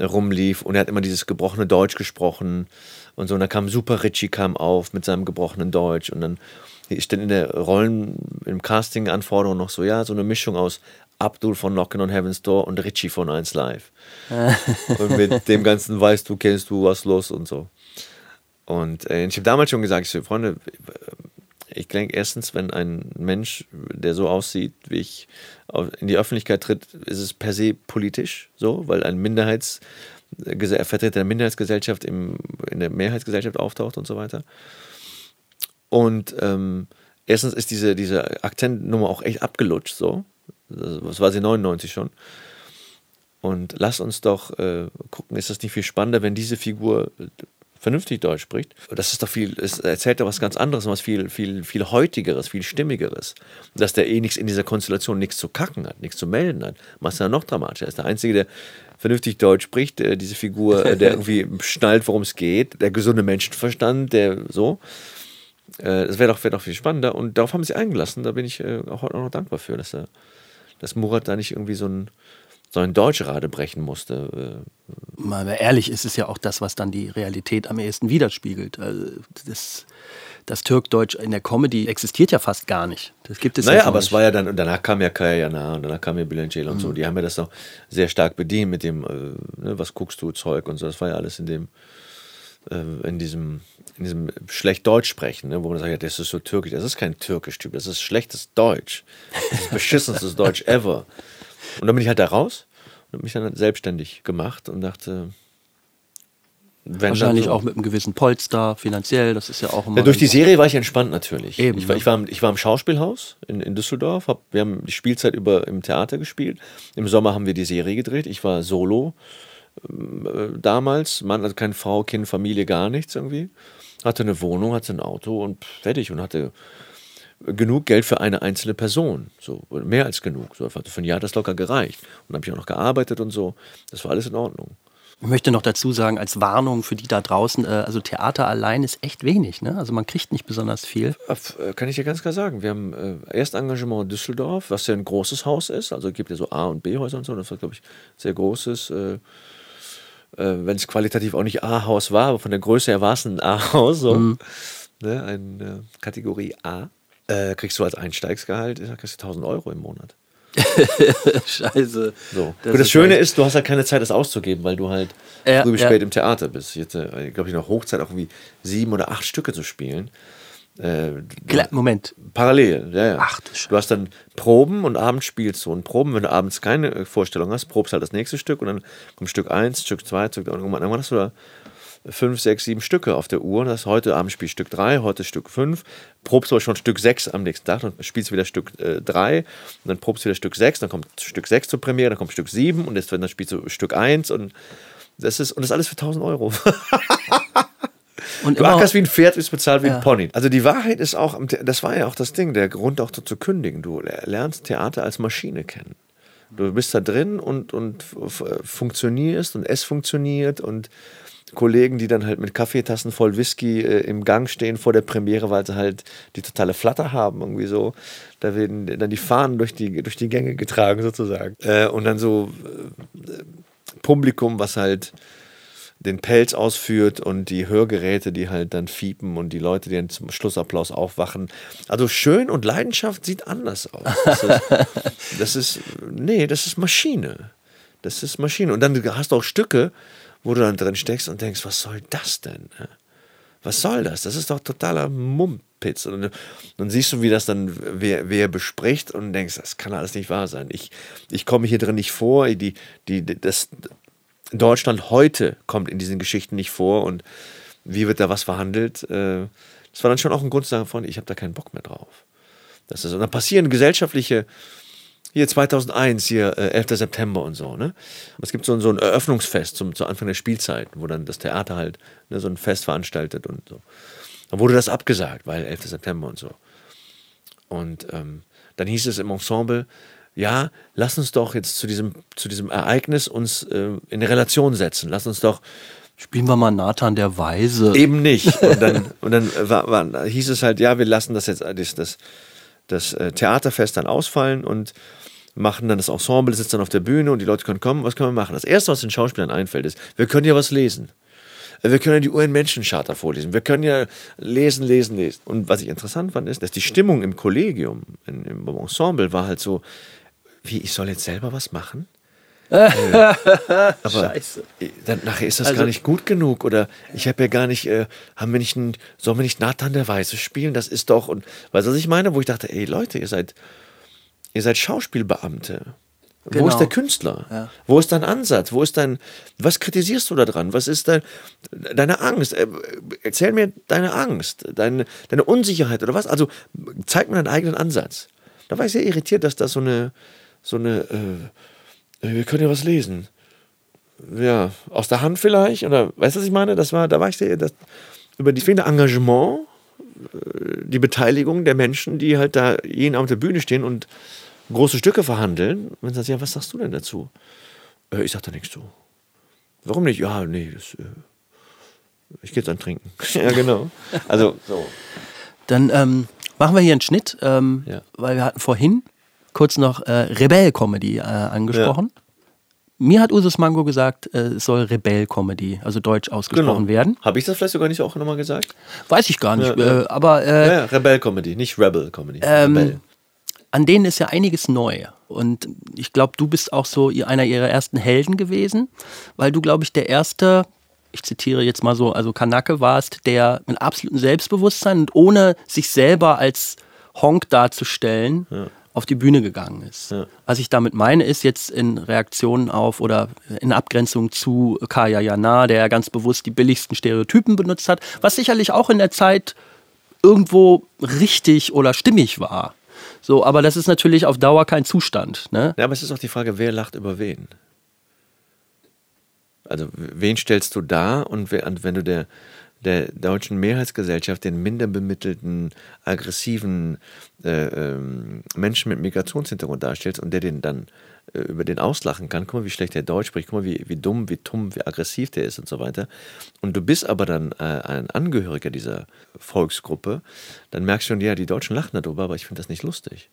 rumlief. Und er hat immer dieses gebrochene Deutsch gesprochen und so. Und dann kam Super Richie kam auf mit seinem gebrochenen Deutsch. Und dann stand in der Rollen, im Casting-Anforderung noch so, ja, so eine Mischung aus Abdul von Knockin' on Heaven's Door und Richie von 1 Live. und mit dem ganzen weißt du, kennst du, was los und so. Und äh, ich habe damals schon gesagt, ich so, Freunde, ich denke erstens, wenn ein Mensch, der so aussieht, wie ich, in die Öffentlichkeit tritt, ist es per se politisch so, weil ein Minderheits, Vertreter der Minderheitsgesellschaft im, in der Mehrheitsgesellschaft auftaucht und so weiter. Und ähm, erstens ist diese, diese Akzentnummer auch echt abgelutscht so. Das war sie 99 schon. Und lass uns doch äh, gucken, ist das nicht viel spannender, wenn diese Figur vernünftig Deutsch spricht? Das ist doch viel, es erzählt doch was ganz anderes, was viel, viel, viel heutigeres, viel stimmigeres. Dass der eh nichts in dieser Konstellation nichts zu kacken hat, nichts zu melden hat. Macht es ja noch dramatischer. Er ist der Einzige, der vernünftig Deutsch spricht, äh, diese Figur, äh, der irgendwie schnallt, worum es geht, der gesunde Menschenverstand, der so. Äh, Das wäre doch, wär doch viel spannender. Und darauf haben sie eingelassen. Da bin ich auch heute noch dankbar für, dass, er, dass Murat da nicht irgendwie so ein, so ein Deutschrade brechen musste. Äh, Mal ehrlich, ist es ja auch das, was dann die Realität am ehesten widerspiegelt. Also das, das Türkdeutsch in der Comedy existiert ja fast gar nicht. Das gibt es Naja, ja aber nicht. es war ja dann, und danach kam ja Kaya Jana und danach kam ja Bilangel und so. Die haben ja das noch sehr stark bedient mit dem, äh, ne, was guckst du, Zeug und so. Das war ja alles in dem, äh, in diesem, in diesem schlecht Deutsch sprechen, ne, wo man sagt, ja, das ist so türkisch. Das ist kein türkisch Typ, das ist schlechtes Deutsch. Das ist beschissenstes Deutsch ever. Und dann bin ich halt da raus und habe mich dann selbstständig gemacht und dachte, wenn Wahrscheinlich so. auch mit einem gewissen Polster, finanziell, das ist ja auch immer. Ja, durch die Serie war ich entspannt natürlich. Eben, ich, war, ne? ich, war, im- ich war im Schauspielhaus in, in Düsseldorf. Hab, wir haben die Spielzeit über im Theater gespielt. Im Sommer haben wir die Serie gedreht. Ich war solo ähm, äh, damals. Mann, also keine Frau, Kind, Familie, gar nichts irgendwie. hatte eine Wohnung, hatte ein Auto und fertig und hatte genug Geld für eine einzelne Person. So, mehr als genug. So, für ein Jahr hat das locker gereicht. Und dann habe ich auch noch gearbeitet und so. Das war alles in Ordnung. Ich möchte noch dazu sagen, als Warnung für die da draußen, äh, also Theater allein ist echt wenig. Ne? Also man kriegt nicht besonders viel. Äh, kann ich dir ganz klar sagen. Wir haben äh, Erstengagement in Düsseldorf, was ja ein großes Haus ist. Also es gibt ja so A- und B-Häuser und so. Das war, glaube ich, sehr großes. Äh, Wenn es qualitativ auch nicht A-Haus war, aber von der Größe her war es ein A-Haus. So. Mhm. Ne? Eine Kategorie A. Äh, kriegst du als Einsteigsgehalt, kriegst du 1000 Euro im Monat. Scheiße. So. Das, das Schöne ist, du hast halt keine Zeit, das auszugeben, weil du halt ja, früh bis ja. spät im Theater bist. Ich hatte, glaube ich, noch Hochzeit auch irgendwie sieben oder acht Stücke zu spielen. Äh, Moment. Parallel, ja, ja. Ach, du, du hast dann Proben und abends spielst du. Und Proben, wenn du abends keine Vorstellung hast, probst halt das nächste Stück und dann kommt Stück eins, Stück zwei, Stück drei. Und irgendwann hast du da fünf, sechs, sieben Stücke auf der Uhr. Das heute Abend spielst Stück drei, heute Stück fünf. Probst aber schon Stück sechs am nächsten Tag, dann spielst du wieder Stück äh, drei und dann probst du wieder Stück sechs, dann kommt Stück sechs zur Premiere, dann kommt Stück sieben und jetzt, dann spielst du Stück eins und das ist, und das alles für 1000 Euro. Und du ackerst wie ein Pferd, bist bezahlt wie ja. ein Pony. Also die Wahrheit ist auch, das war ja auch das Ding, der Grund auch zu kündigen. Du lernst Theater als Maschine kennen. Du bist da drin und, und funktionierst und es funktioniert und Kollegen, die dann halt mit Kaffeetassen voll Whisky äh, im Gang stehen vor der Premiere, weil sie halt die totale Flatter haben, irgendwie so. Da werden dann die Fahnen durch die, durch die Gänge getragen, sozusagen. Äh, und dann so äh, Publikum, was halt den Pelz ausführt und die Hörgeräte, die halt dann fiepen und die Leute, die dann zum Schlussapplaus aufwachen. Also schön und Leidenschaft sieht anders aus. Das ist, das ist nee, das ist Maschine. Das ist Maschine. Und dann hast du auch Stücke, wo du dann drin steckst und denkst, was soll das denn? Was soll das? Das ist doch totaler Mumpitz. Und dann siehst du, wie das dann wer, wer bespricht und denkst, das kann alles nicht wahr sein. Ich, ich komme hier drin nicht vor. Die, die, das, Deutschland heute kommt in diesen Geschichten nicht vor und wie wird da was verhandelt? Äh, das war dann schon auch ein Grund davon, ich habe da keinen Bock mehr drauf. Das ist, und dann passieren gesellschaftliche hier 2001, hier äh, 11. September und so. Ne? Es gibt so, so ein Eröffnungsfest zum, zu Anfang der Spielzeit, wo dann das Theater halt ne, so ein Fest veranstaltet und so. Dann wurde das abgesagt, weil 11. September und so. Und ähm, dann hieß es im Ensemble, ja, lass uns doch jetzt zu diesem, zu diesem Ereignis uns äh, in eine Relation setzen. Lass uns doch Spielen wir mal Nathan der Weise. Eben nicht. Und dann, und dann war, war, hieß es halt, ja, wir lassen das jetzt, das, das, das äh, Theaterfest dann ausfallen und machen dann das Ensemble, sitzt dann auf der Bühne und die Leute können kommen. Was können wir machen? Das Erste, was den Schauspielern einfällt, ist, wir können ja was lesen. Wir können ja die UN-Menschencharta vorlesen. Wir können ja lesen, lesen, lesen. Und was ich interessant fand, ist, dass die Stimmung im Kollegium, im Ensemble, war halt so, wie, ich soll jetzt selber was machen? äh, aber Scheiße. Dann, nachher ist das also, gar nicht gut genug oder ich habe ja gar nicht, äh, haben wir nicht einen, sollen wir nicht Nathan der Weiße spielen? Das ist doch, und weißt du, was ich meine? Wo ich dachte, ey Leute, ihr seid Ihr seid Schauspielbeamte. Genau. Wo ist der Künstler? Ja. Wo ist dein Ansatz? Wo ist dein, was kritisierst du da dran? Was ist dein, deine Angst? Äh, erzähl mir deine Angst, deine, deine Unsicherheit oder was? Also zeig mir deinen eigenen Ansatz. Da war ich sehr irritiert, dass das so eine, so eine, äh, wir können ja was lesen. Ja, aus der Hand vielleicht? Oder weißt du, was ich meine? Das war, da war ich sehr, das, über die fehlende Engagement, äh, die Beteiligung der Menschen, die halt da jeden Abend auf der Bühne stehen und große Stücke verhandeln. Und dann sagt ja, was sagst du denn dazu? Äh, ich sag da nichts zu. Warum nicht? Ja, nee, das, äh, ich gehe jetzt an Trinken. ja, genau. Also, so. Dann ähm, machen wir hier einen Schnitt, ähm, ja. weil wir hatten vorhin kurz noch äh, Rebell-Comedy äh, angesprochen. Ja. Mir hat Usus Mango gesagt, äh, es soll Rebell-Comedy, also deutsch ausgesprochen genau. werden. Habe ich das vielleicht sogar nicht auch nochmal gesagt? Weiß ich gar nicht, ja, äh, aber... Äh, Rebell-Comedy, nicht Rebel-Comedy. Ähm, Rebell an denen ist ja einiges neu. Und ich glaube, du bist auch so einer ihrer ersten Helden gewesen, weil du, glaube ich, der erste, ich zitiere jetzt mal so, also Kanake warst, der mit absolutem Selbstbewusstsein und ohne sich selber als Honk darzustellen, ja. auf die Bühne gegangen ist. Ja. Was ich damit meine, ist jetzt in Reaktion auf oder in Abgrenzung zu Kaya Jana, der ja ganz bewusst die billigsten Stereotypen benutzt hat, was sicherlich auch in der Zeit irgendwo richtig oder stimmig war. So, aber das ist natürlich auf Dauer kein Zustand. Ne? Ja, aber es ist auch die Frage, wer lacht über wen? Also, wen stellst du da und wenn du der, der deutschen Mehrheitsgesellschaft den minder bemittelten, aggressiven äh, ähm, Menschen mit Migrationshintergrund darstellst und der den dann über den auslachen kann, guck mal, wie schlecht der Deutsch spricht, guck mal, wie, wie dumm, wie dumm, wie aggressiv der ist und so weiter. Und du bist aber dann äh, ein Angehöriger dieser Volksgruppe, dann merkst du schon, ja, die Deutschen lachen darüber, aber ich finde das nicht lustig.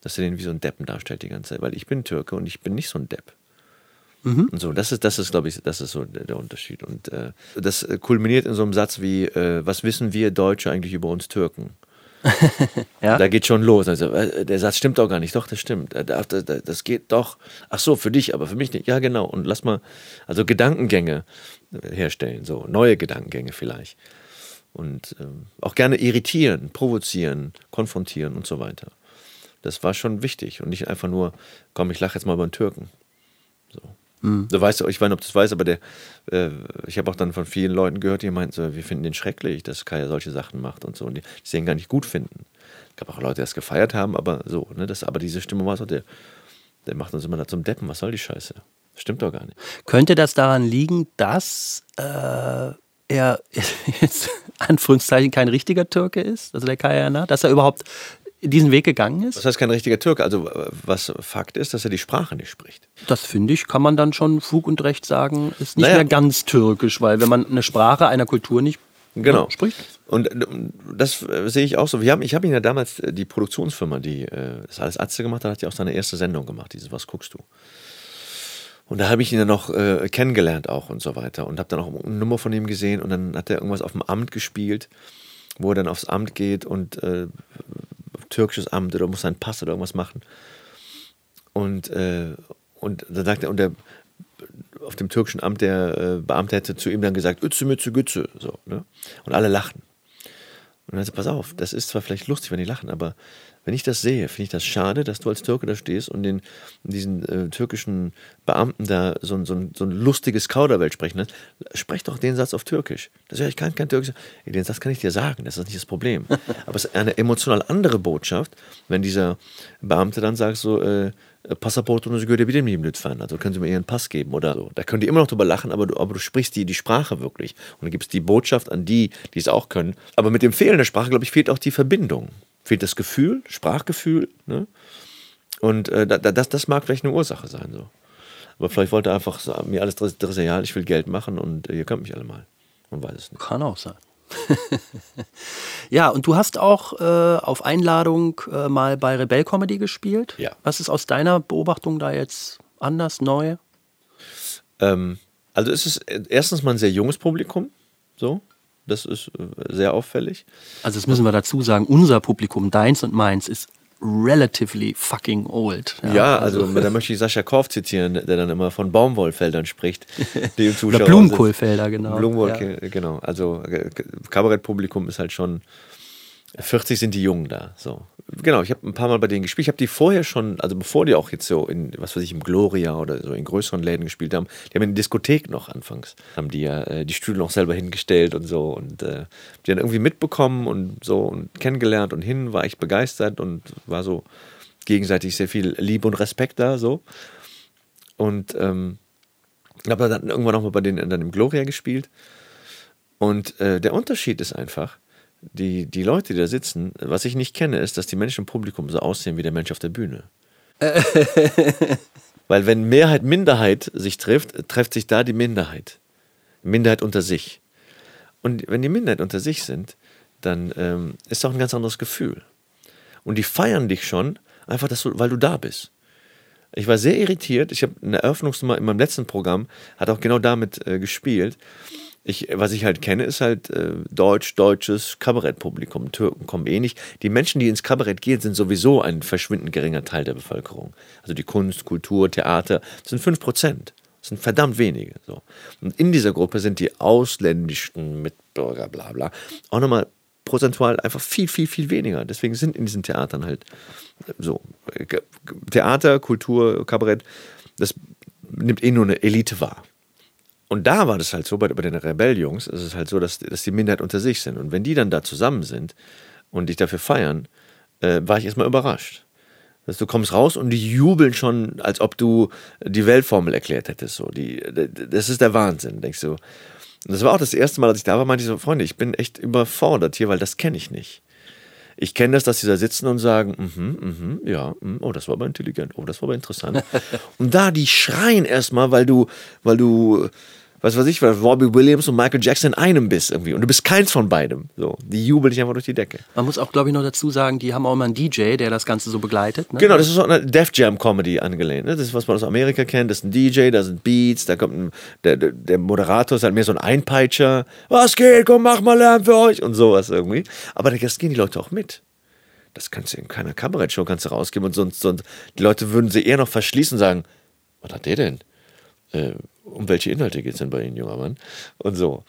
Dass er den wie so ein Deppen darstellt die ganze Zeit, weil ich bin Türke und ich bin nicht so ein Depp. Mhm. Und so, das ist, das ist, glaube ich, das ist so der, der Unterschied. Und äh, das äh, kulminiert in so einem Satz wie, äh, was wissen wir Deutsche eigentlich über uns Türken? ja. Da geht schon los. Also, äh, der Satz stimmt doch gar nicht. Doch, das stimmt. Äh, das, geht doch. Ach so, für dich, aber für mich nicht. Ja, genau. Und lass mal, also Gedankengänge herstellen, so neue Gedankengänge vielleicht. Und ähm, auch gerne irritieren, provozieren, konfrontieren und so weiter. Das war schon wichtig und nicht einfach nur, komm, ich lache jetzt mal über den Türken. Mhm. Du weißt, ich weiß nicht, ob du das weißt, aber der, äh, ich habe auch dann von vielen Leuten gehört, die meinten so, wir finden den schrecklich, dass Kaya solche Sachen macht und so. Und die, die den gar nicht gut finden. Es gab auch Leute, die das gefeiert haben, aber so, ne, das, aber diese Stimme war so, der, der macht uns immer da zum Deppen, was soll die Scheiße? Stimmt doch gar nicht. Könnte das daran liegen, dass äh, er jetzt Anführungszeichen kein richtiger Türke ist, also der Kaya, dass er überhaupt diesen Weg gegangen ist? Das heißt kein richtiger Türke. Also was Fakt ist, dass er die Sprache nicht spricht. Das finde ich, kann man dann schon Fug und Recht sagen, ist nicht naja. mehr ganz türkisch, weil wenn man eine Sprache einer Kultur nicht genau. Ja, spricht. Und das sehe ich auch so. Wir haben, ich habe ihn ja damals, äh, die Produktionsfirma, die äh, das alles Atze gemacht hat, hat ja auch seine erste Sendung gemacht, dieses Was guckst du? Und da habe ich ihn dann noch äh, kennengelernt auch und so weiter und habe dann auch eine Nummer von ihm gesehen und dann hat er irgendwas auf dem Amt gespielt, wo er dann aufs Amt geht und äh, türkisches Amt oder muss seinen Pass oder irgendwas machen. Und, äh, und dann sagt er, und der, auf dem türkischen Amt der äh, Beamte hätte zu ihm dann gesagt, Ütze, Mütze, Gütze. So, ne? Und alle lachen. Und dann sagt er, pass auf, das ist zwar vielleicht lustig, wenn die lachen, aber wenn ich das sehe, finde ich das schade, dass du als Türke da stehst und den, diesen äh, türkischen Beamten da so, so, so ein lustiges Kauderwelt sprechen lässt. Sprech doch den Satz auf Türkisch. Das ja, ich kann kein Türkisch. Den Satz kann ich dir sagen, das ist nicht das Problem. Aber es ist eine emotional andere Botschaft, wenn dieser Beamte dann sagt so, äh, Passaport und gehört bitte mit mitfahren. Also können Sie mir Ihren Pass geben oder so. Da können die immer noch drüber lachen, aber du, aber du sprichst die, die Sprache wirklich. Und du gibst die Botschaft an die, die es auch können. Aber mit dem Fehlen der Sprache, glaube ich, fehlt auch die Verbindung fehlt das Gefühl, Sprachgefühl. Ne? Und äh, das, das mag vielleicht eine Ursache sein. So. Aber vielleicht wollte er einfach sagen, mir alles dressial, ich will Geld machen und äh, ihr könnt mich alle mal. Man weiß es nicht. Kann auch sein. ja, und du hast auch äh, auf Einladung äh, mal bei Rebell Comedy gespielt. Ja. Was ist aus deiner Beobachtung da jetzt anders, neu? Ähm, also es ist erstens mal ein sehr junges Publikum. So. Das ist äh, sehr auffällig. Also das müssen wir dazu sagen, unser Publikum, deins und meins, ist relatively fucking old. Ja, ja also, also da möchte ich Sascha Korf zitieren, der dann immer von Baumwollfeldern spricht. Oder Blumenkohlfelder, genau. Blumenkohl, ja. genau. Also äh, Kabarettpublikum ist halt schon 40 sind die Jungen da. So. Genau, ich habe ein paar Mal bei denen gespielt. Ich habe die vorher schon, also bevor die auch jetzt so in, was weiß ich, im Gloria oder so in größeren Läden gespielt haben, die haben in der Diskothek noch anfangs, haben die ja äh, die Stühle noch selber hingestellt und so und äh, die dann irgendwie mitbekommen und so und kennengelernt und hin, war ich begeistert und war so gegenseitig sehr viel Liebe und Respekt da so. Und ähm, habe dann irgendwann noch mal bei denen dann im Gloria gespielt. Und äh, der Unterschied ist einfach, die, die Leute, die da sitzen, was ich nicht kenne, ist, dass die Menschen im Publikum so aussehen wie der Mensch auf der Bühne. Weil wenn Mehrheit Minderheit sich trifft, trifft sich da die Minderheit. Minderheit unter sich. Und wenn die Minderheit unter sich sind, dann ähm, ist auch ein ganz anderes Gefühl. Und die feiern dich schon, einfach, du, weil du da bist. Ich war sehr irritiert. Ich habe eine Eröffnungsnummer in meinem letzten Programm, hat auch genau damit äh, gespielt. Ich, was ich halt kenne, ist halt äh, deutsch, deutsches Kabarettpublikum. Türken kommen eh nicht. Die Menschen, die ins Kabarett gehen, sind sowieso ein verschwindend geringer Teil der Bevölkerung. Also die Kunst, Kultur, Theater, sind 5 Prozent. Das sind verdammt wenige. So. Und in dieser Gruppe sind die ausländischen Mitbürger, bla bla, auch nochmal prozentual einfach viel, viel, viel weniger. Deswegen sind in diesen Theatern halt so äh, Theater, Kultur, Kabarett, das nimmt eh nur eine Elite wahr. Und da war das halt so, bei, bei den Rebelljungs ist es halt so, dass, dass die Minderheit unter sich sind. Und wenn die dann da zusammen sind und dich dafür feiern, äh, war ich erstmal überrascht. Dass du kommst raus und die jubeln schon, als ob du die Weltformel erklärt hättest. So. Die, das ist der Wahnsinn, denkst du. Und das war auch das erste Mal, als ich da war, meinte ich so, Freunde, ich bin echt überfordert hier, weil das kenne ich nicht. Ich kenne das, dass sie da sitzen und sagen, mhm, mhm, ja, mh, oh, das war aber intelligent, oh, das war aber interessant. und da die schreien erstmal, weil du, weil du was weiß ich, weil Robbie Williams und Michael Jackson in einem bist irgendwie. Und du bist keins von beidem. So, die jubeln dich einfach durch die Decke. Man muss auch, glaube ich, noch dazu sagen, die haben auch immer einen DJ, der das Ganze so begleitet. Ne? Genau, das ist so eine Def Jam Comedy angelehnt. Ne? Das ist, was man aus Amerika kennt. Das ist ein DJ, da sind Beats, da kommt ein, der, der Moderator ist halt mehr so ein Einpeitscher. Was geht? Komm, mach mal Lärm für euch. Und sowas irgendwie. Aber da gehen die Leute auch mit. Das kannst du in keiner Kabarettshow kannst du rausgeben und sonst, sonst die Leute würden sie eher noch verschließen und sagen, was hat der denn? Äh, um welche Inhalte geht es denn bei Ihnen, junger Mann? Und so.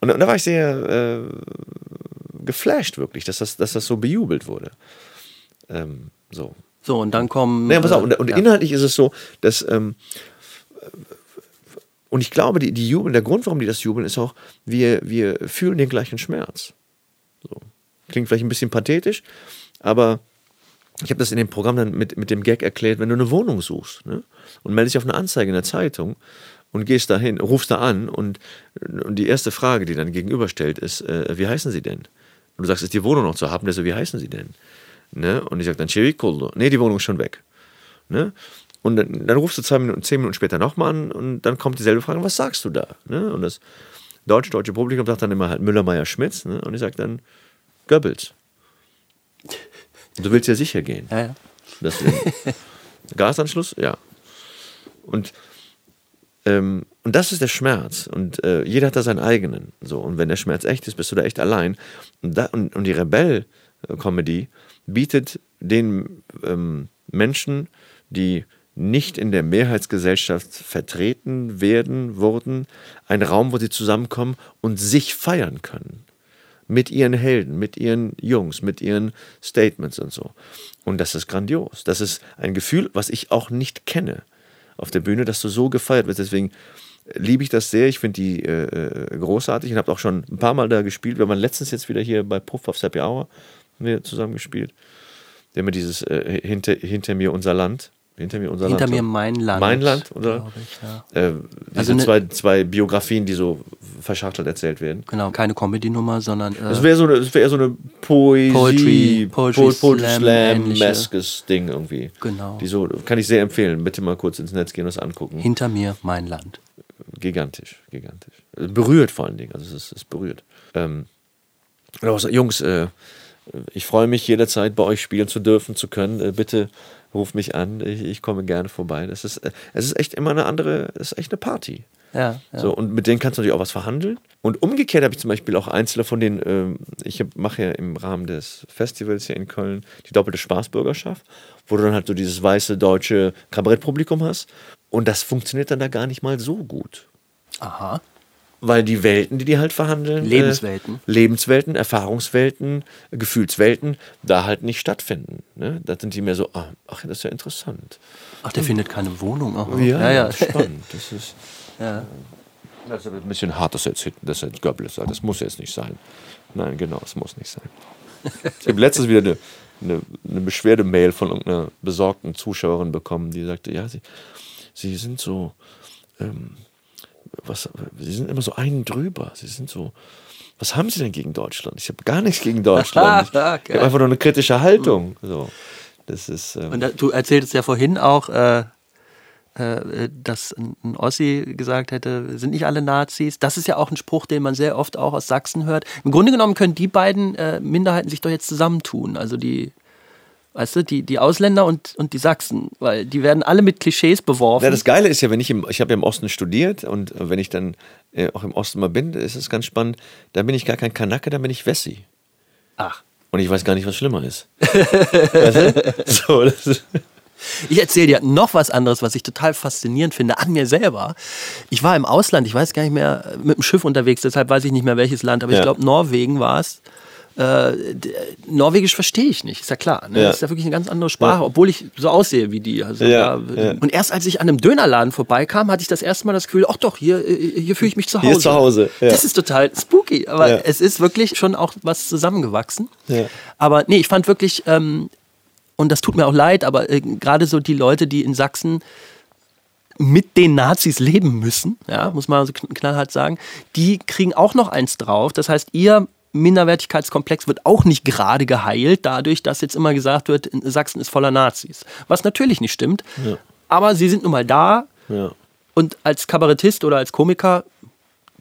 Und, und da war ich sehr äh, geflasht, wirklich, dass das, dass das so bejubelt wurde. Ähm, so. So, und dann kommen. Naja, pass auf, und, und ja. inhaltlich ist es so, dass. Ähm, und ich glaube, die, die jubeln, der Grund, warum die das jubeln, ist auch, wir, wir fühlen den gleichen Schmerz. So. Klingt vielleicht ein bisschen pathetisch, aber ich habe das in dem Programm dann mit, mit dem Gag erklärt, wenn du eine Wohnung suchst ne, und meldest dich auf eine Anzeige in der Zeitung und gehst dahin, rufst da an und, und die erste Frage, die dann gegenüberstellt, ist, äh, wie heißen Sie denn? Und du sagst, ist die Wohnung noch zu haben? Der so, wie heißen Sie denn? Ne? Und ich sage dann, Chirikoldo. Nee, die Wohnung ist schon weg. Ne? Und dann, dann, rufst du zwei Minuten, zehn Minuten später nochmal an und dann kommt dieselbe Frage, was sagst du da? Ne? Und das deutsche, deutsche Publikum sagt dann immer halt Müller, Meier, Schmitz. Ne? Und ich sage dann, Goebbels. Du willst ja sicher gehen. Ja, ja. Deswegen. Gasanschluss? Ja. Und ähm, und das ist der Schmerz. Und äh, jeder hat da seinen eigenen. So. Und wenn der Schmerz echt ist, bist du da echt allein. Und, da, und, und die Rebell-Comedy bietet den ähm, Menschen, die nicht in der Mehrheitsgesellschaft vertreten werden, wurden, einen Raum, wo sie zusammenkommen und sich feiern können. Mit ihren Helden, mit ihren Jungs, mit ihren Statements und so. Und das ist grandios. Das ist ein Gefühl, was ich auch nicht kenne auf der Bühne, dass du so gefeiert wirst. Deswegen liebe ich das sehr. Ich finde die äh, äh großartig und habe auch schon ein paar Mal da gespielt. Wir waren letztens jetzt wieder hier bei Puff auf Happy Hour wir zusammen gespielt. Wir haben ja dieses äh, hinter, hinter mir unser Land hinter mir unser Hinter Land. mir mein Land. Mein Land, oder? Ich, ja. äh, diese also ne, zwei, zwei Biografien, die so verschachtelt erzählt werden. Genau, keine Comedy-Nummer, sondern. Äh, das wäre so, eine, wär so eine Poesie, Poetry, Poetry, po Poetry Slam, Slam Ding irgendwie. Genau. Die so, kann ich sehr empfehlen. Bitte mal kurz ins Netz gehen und das angucken. Hinter mir mein Land. Gigantisch, gigantisch. Berührt vor allen Dingen, also es ist, es berührt. Ähm, Jungs, äh, ich freue mich jederzeit bei euch spielen zu dürfen, zu können. Äh, bitte ruf mich an, ich, ich, komme gerne vorbei. Das ist, äh, es ist echt immer eine andere, es ist echt eine Party. Ja, ja. So, und mit denen kannst du natürlich auch was verhandeln. Und umgekehrt habe ich zum Beispiel auch Einzelne von denen, äh, ich mache ja im Rahmen des Festivals hier in Köln die doppelte Spaßbürgerschaft, wo du dann halt so dieses weiße deutsche Kabarettpublikum hast. Und das funktioniert dann da gar nicht mal so gut. Aha weil die Welten, die die halt verhandeln, Lebenswelten, äh, Lebenswelten, Erfahrungswelten, Gefühlswelten, da halt nicht stattfinden. Ne? Da sind die mehr so, ah, ach, das ist ja interessant. Ach, der Und, findet keine Wohnung. Aha. Ja, ja, ja. spannend. Das ist, ja. das ist ein bisschen hart, dass jetzt, dass jetzt Goebbels sagt. Das muss jetzt nicht sein. Nein, genau, es muss nicht sein. Ich habe letztens wieder eine, eine, eine Beschwerdemail von irgendeiner besorgten Zuschauerin bekommen, die sagte, ja, sie, sie sind so, ähm, was, Sie sind immer so einen drüber. Sie sind so, was haben Sie denn gegen Deutschland? Ich habe gar nichts gegen Deutschland. Ich, ich habe einfach nur eine kritische Haltung. So, das ist. Ähm Und da, du erzähltest ja vorhin auch, äh, dass ein Ossi gesagt hätte, sind nicht alle Nazis. Das ist ja auch ein Spruch, den man sehr oft auch aus Sachsen hört. Im Grunde genommen können die beiden äh, Minderheiten sich doch jetzt zusammentun. Also die Weißt du, die, die Ausländer und, und die Sachsen, weil die werden alle mit Klischees beworfen. Ja, das Geile ist ja, wenn ich im, ich habe ja im Osten studiert und wenn ich dann äh, auch im Osten mal bin, ist es ganz spannend, da bin ich gar kein Kanake, da bin ich Wessi. Ach. Und ich weiß gar nicht, was schlimmer ist. weißt du? so, das ist ich erzähle dir noch was anderes, was ich total faszinierend finde an mir selber. Ich war im Ausland, ich weiß gar nicht mehr, mit dem Schiff unterwegs, deshalb weiß ich nicht mehr welches Land, aber ja. ich glaube Norwegen war es. Äh, Norwegisch verstehe ich nicht, ist ja klar. Ne? Ja. Das ist ja wirklich eine ganz andere Sprache, ja. obwohl ich so aussehe wie die. Also, ja. Und erst als ich an einem Dönerladen vorbeikam, hatte ich das erste Mal das Gefühl, ach doch, hier, äh, hier fühle ich mich zu Hause. Hier ist zu Hause. Das ist total spooky, aber es ist wirklich schon auch was zusammengewachsen. Aber nee, ich fand wirklich, ähm, und das tut mir auch leid, aber äh, gerade so die Leute, die in Sachsen mit den Nazis leben müssen, ja, muss man so knallhart sagen, die kriegen auch noch eins drauf. Das heißt, ihr Minderwertigkeitskomplex wird auch nicht gerade geheilt, dadurch, dass jetzt immer gesagt wird, Sachsen ist voller Nazis. Was natürlich nicht stimmt. Ja. Aber sie sind nun mal da. Ja. Und als Kabarettist oder als Komiker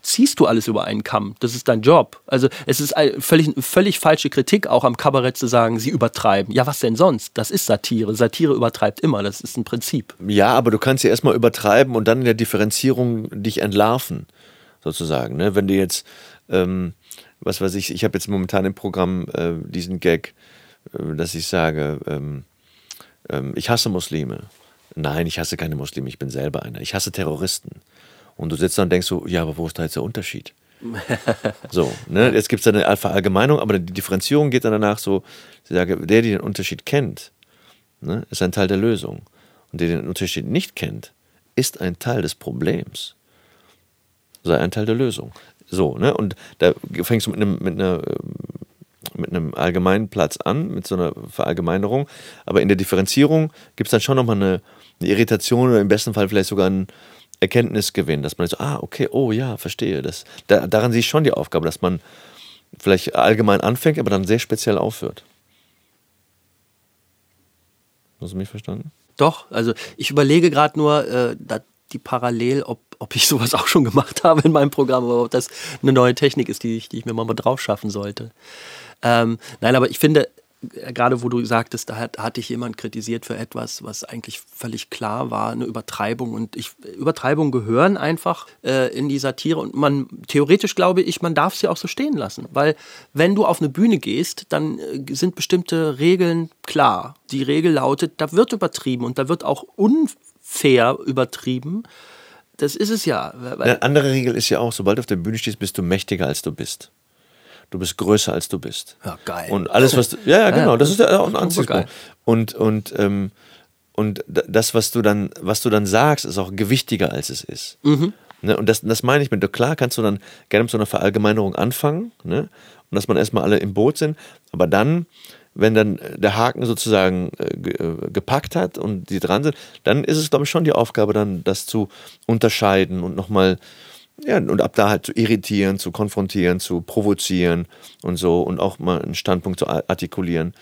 ziehst du alles über einen Kamm. Das ist dein Job. Also es ist völlig, völlig falsche Kritik auch am Kabarett zu sagen, sie übertreiben. Ja, was denn sonst? Das ist Satire. Satire übertreibt immer. Das ist ein Prinzip. Ja, aber du kannst ja erstmal übertreiben und dann in der Differenzierung dich entlarven, sozusagen. Ne? Wenn du jetzt ähm, was weiß ich, ich habe jetzt momentan im Programm äh, diesen Gag, äh, dass ich sage, ähm, ähm, ich hasse Muslime. Nein, ich hasse keine Muslime, ich bin selber einer. Ich hasse Terroristen. Und du sitzt da und denkst so, ja, aber wo ist da jetzt der Unterschied? so, ne? Jetzt gibt es eine Verallgemeinung, aber die Differenzierung geht dann danach so, der, der den Unterschied kennt, ne, ist ein Teil der Lösung. Und der den Unterschied nicht kennt, ist ein Teil des Problems. Sei ein Teil der Lösung. So, ne? Und da fängst du mit einem, mit einer mit einem allgemeinen Platz an, mit so einer Verallgemeinerung. Aber in der Differenzierung gibt es dann schon nochmal eine, eine Irritation oder im besten Fall vielleicht sogar einen Erkenntnisgewinn, dass man so, ah, okay, oh ja, verstehe. Das, da, daran sehe ich schon die Aufgabe, dass man vielleicht allgemein anfängt, aber dann sehr speziell aufhört. Hast du mich verstanden? Doch, also ich überlege gerade nur, äh, die parallel, ob, ob ich sowas auch schon gemacht habe in meinem Programm, oder ob das eine neue Technik ist, die ich, die ich mir mal, drauf schaffen sollte. Ähm, nein, aber ich finde, gerade wo du sagtest, da hat, hatte ich jemand kritisiert für etwas, was eigentlich völlig klar war, eine Übertreibung. Und ich, Übertreibungen gehören einfach äh, in die Satire. Und man, theoretisch glaube ich, man darf sie auch so stehen lassen. Weil wenn du auf eine Bühne gehst, dann äh, sind bestimmte Regeln klar. Die Regel lautet, da wird übertrieben und da wird auch un fair übertrieben. Das ist es ja. Eine andere Regel ist ja auch, sobald du auf der Bühne stehst, bist du mächtiger als du bist. Du bist größer als du bist. Ja, geil. Und alles, was du. Ja, ja, genau, das ist ja auch ein Anziehungspunkt. Und, und, ähm, und das, was du, dann, was du dann sagst, ist auch gewichtiger, als es ist. Mhm. Ne? Und das, das meine ich mit, klar kannst du dann gerne mit so einer Verallgemeinerung anfangen, ne? und dass man erstmal alle im Boot sind, aber dann wenn dann der Haken sozusagen äh, äh, gepackt hat und die dran sind, dann ist es, glaube ich, schon die Aufgabe, dann das zu unterscheiden und nochmal, ja, und ab da halt zu irritieren, zu konfrontieren, zu provozieren und so und auch mal einen Standpunkt zu artikulieren.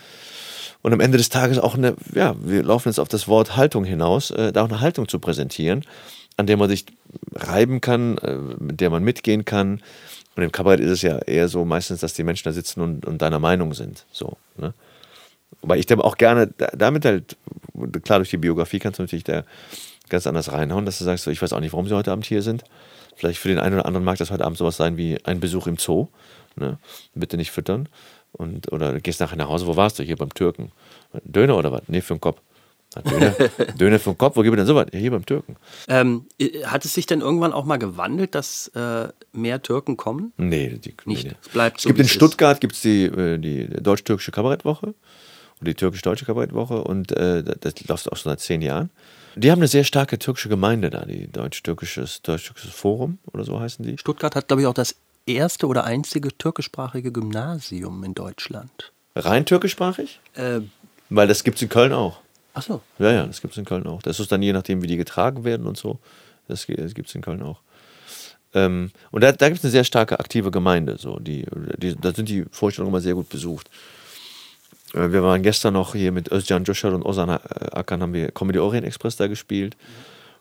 Und am Ende des Tages auch eine, ja, wir laufen jetzt auf das Wort Haltung hinaus, äh, da auch eine Haltung zu präsentieren, an der man sich reiben kann, äh, mit der man mitgehen kann. Und im Kabarett ist es ja eher so meistens, dass die Menschen da sitzen und, und deiner Meinung sind. So, ne? Weil ich da auch gerne, damit halt, klar, durch die Biografie kannst du natürlich da ganz anders reinhauen, dass du sagst, ich weiß auch nicht, warum sie heute Abend hier sind. Vielleicht für den einen oder anderen mag das heute Abend sowas sein wie ein Besuch im Zoo. Ne? Bitte nicht füttern. Und, oder du gehst nachher nach Hause, wo warst du? Hier beim Türken. Döner oder was? Nee, für den Kopf. Döner, Döner vom Kopf, wo gibt es denn sowas? Ja, hier beim Türken. Ähm, hat es sich denn irgendwann auch mal gewandelt, dass äh, mehr Türken kommen? Nee, die, nicht. Nee. Es bleibt so, es gibt in Stuttgart gibt's die, äh, die deutsch-türkische Kabarettwoche und die türkisch-deutsche Kabarettwoche und äh, das läuft auch schon seit zehn Jahren. Die haben eine sehr starke türkische Gemeinde da, die deutsch-türkisches deutsch Forum oder so heißen die. Stuttgart hat, glaube ich, auch das erste oder einzige türkischsprachige Gymnasium in Deutschland. Rein türkischsprachig? Äh, Weil das gibt es in Köln auch. Ach so. Ja, ja, das gibt es in Köln auch. Das ist dann je nachdem, wie die getragen werden und so. Das, gibt es in Köln auch. Ähm, und da, da gibt es eine sehr starke aktive Gemeinde. So. Die, die, da sind die Vorstellungen immer sehr gut besucht. Äh, wir waren gestern noch hier mit Özcan Joshar und Ozan Akan haben wir Comedy Orient Express da gespielt.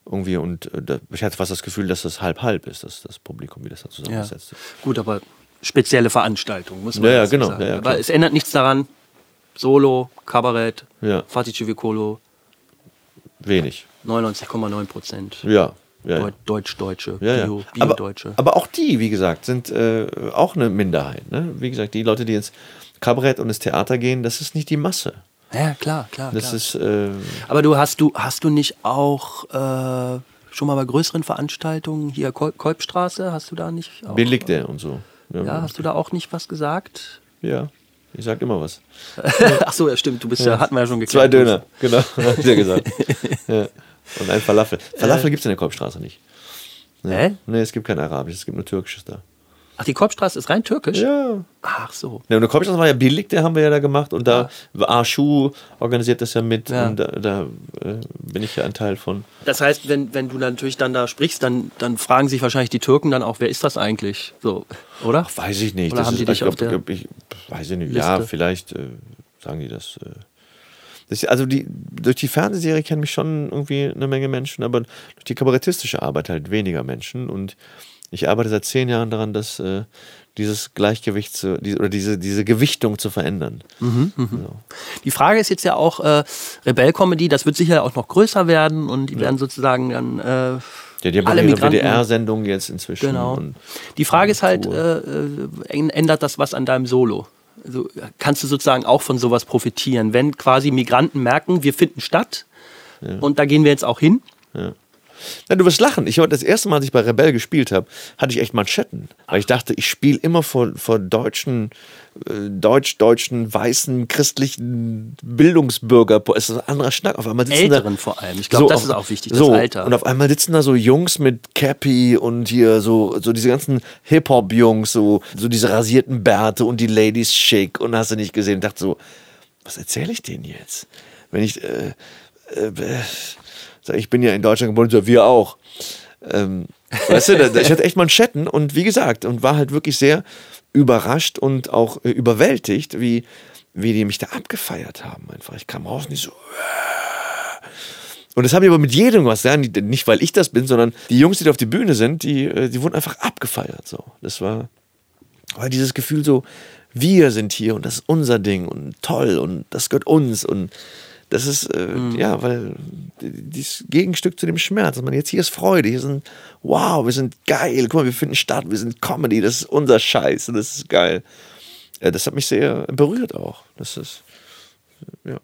Irgendwie und äh, ich hatte fast das Gefühl, dass das halb-halb ist, das, das Publikum, wie das da zusammengesetzt ja. ist. Gut, aber spezielle Veranstaltung, muss man ja, ja, genau, sagen. Ja, ja, aber es ändert nichts daran. Solo, Kabarett, ja. Fatih Civicolo. Wenig. 99,9 Prozent. Ja, ja, Deutsch-Deutsche, ja, ja. Bio-Deutsche. Aber, aber, auch die, wie gesagt, sind äh, auch eine Minderheit. Ne? Wie gesagt, die Leute, die ins Kabarett und ins Theater gehen, das ist nicht die Masse. Ja, klar, klar. Das klar. ist. Äh, aber du hast du hast du nicht auch äh, schon mal bei größeren Veranstaltungen hier Kol Kolbstraße hast du da nicht? Auch, Billig der und so. Ja, ja, hast du da auch nicht was gesagt? Ja. Ich sag immer was. Ach so, ja, stimmt. Du bist ja, ja hatten wir ja schon geklärt. Zwei Döner, genau, hat er gesagt. ja. Und ein Falafel. Falafel äh. gibt es in der Kolbstraße nicht. Nee. Hä? Nee, es gibt kein Arabisches, es gibt nur Türkisches da. Ach, die Korbstraße ist rein türkisch? Ja. Ach so. Ja, und der Kopfstraße war ja billig, der haben wir ja da gemacht und da Arschu organisiert das ja mit Ja. und da, da äh, bin ich ja ein Teil von. Das heißt, wenn, wenn du natürlich dann da sprichst, dann, dann fragen sich wahrscheinlich die Türken dann auch, wer ist das eigentlich? So, oder? Weiß ich nicht. Oder das haben ist, die dich ich, auf der glaub, ich, weiß ich nicht. Ja, Liste? vielleicht äh, sagen die das. Äh. Also die, durch die Fernsehserie kennen mich schon irgendwie eine Menge Menschen, aber durch die kabarettistische Arbeit halt weniger Menschen. Und ich arbeite seit zehn Jahren daran, dass äh, dieses Gleichgewicht zu, die, oder diese, diese Gewichtung zu verändern. Mhm. So. Die Frage ist jetzt ja auch, äh, Rebell-Comedy, das wird sicher auch noch größer werden und die werden sozusagen dann äh, Ja, die haben alle ja. WDR-Sendung jetzt inzwischen. Genau. Die Frage ist halt, äh, äh, ändert das was an deinem Solo? Also, kannst du sozusagen auch von sowas profitieren, wenn quasi Migranten merken, wir finden statt und da gehen wir jetzt auch hin? Na, du wirst lachen. Ich das erste Mal, als ich bei Rebell gespielt habe, hatte ich echt Manschetten. Weil ich dachte, ich spiele immer vor, vor deutschen, äh, deutsch-deutschen, weißen, christlichen Bildungsbürger. Es ist ein anderer Schnack. Auf einmal sitzen Älteren da, vor allem. Ich glaube, das auf- ist auch wichtig, so, das Alter. Und auf einmal sitzen da so Jungs mit Cappy und hier so, so diese ganzen Hip-Hop-Jungs, so, so diese rasierten Bärte und die Ladies schick und hast du nicht gesehen. Ich dachte so, was erzähle ich denen jetzt? Wenn ich, äh, äh, sag, ich bin ja in Deutschland geboren, so wir auch. Ähm, weißt du, ich hatte echt Manschetten und wie gesagt, und war halt wirklich sehr überrascht und auch äh, überwältigt, wie, wie die mich da abgefeiert haben. Einfach. Ich kam raus und die so, und das habe ich aber mit jedem was, ja, nicht nicht, weil ich das bin, sondern die Jungs, die da auf die Bühne sind, die, äh, die wurden einfach abgefeiert. So. Das war, war dieses Gefühl so, wir sind hier und das ist unser Ding und toll und das gehört uns und das ist, äh, ja, weil dieses Gegenstück zu dem Schmerz, man jetzt hier ist Freude, hier sind, wow, wir sind geil, guck mal, wir finden statt, wir sind Comedy, das ist unser Scheiß und das ist geil. Äh, das hat mich sehr berührt auch. Das ist, ja.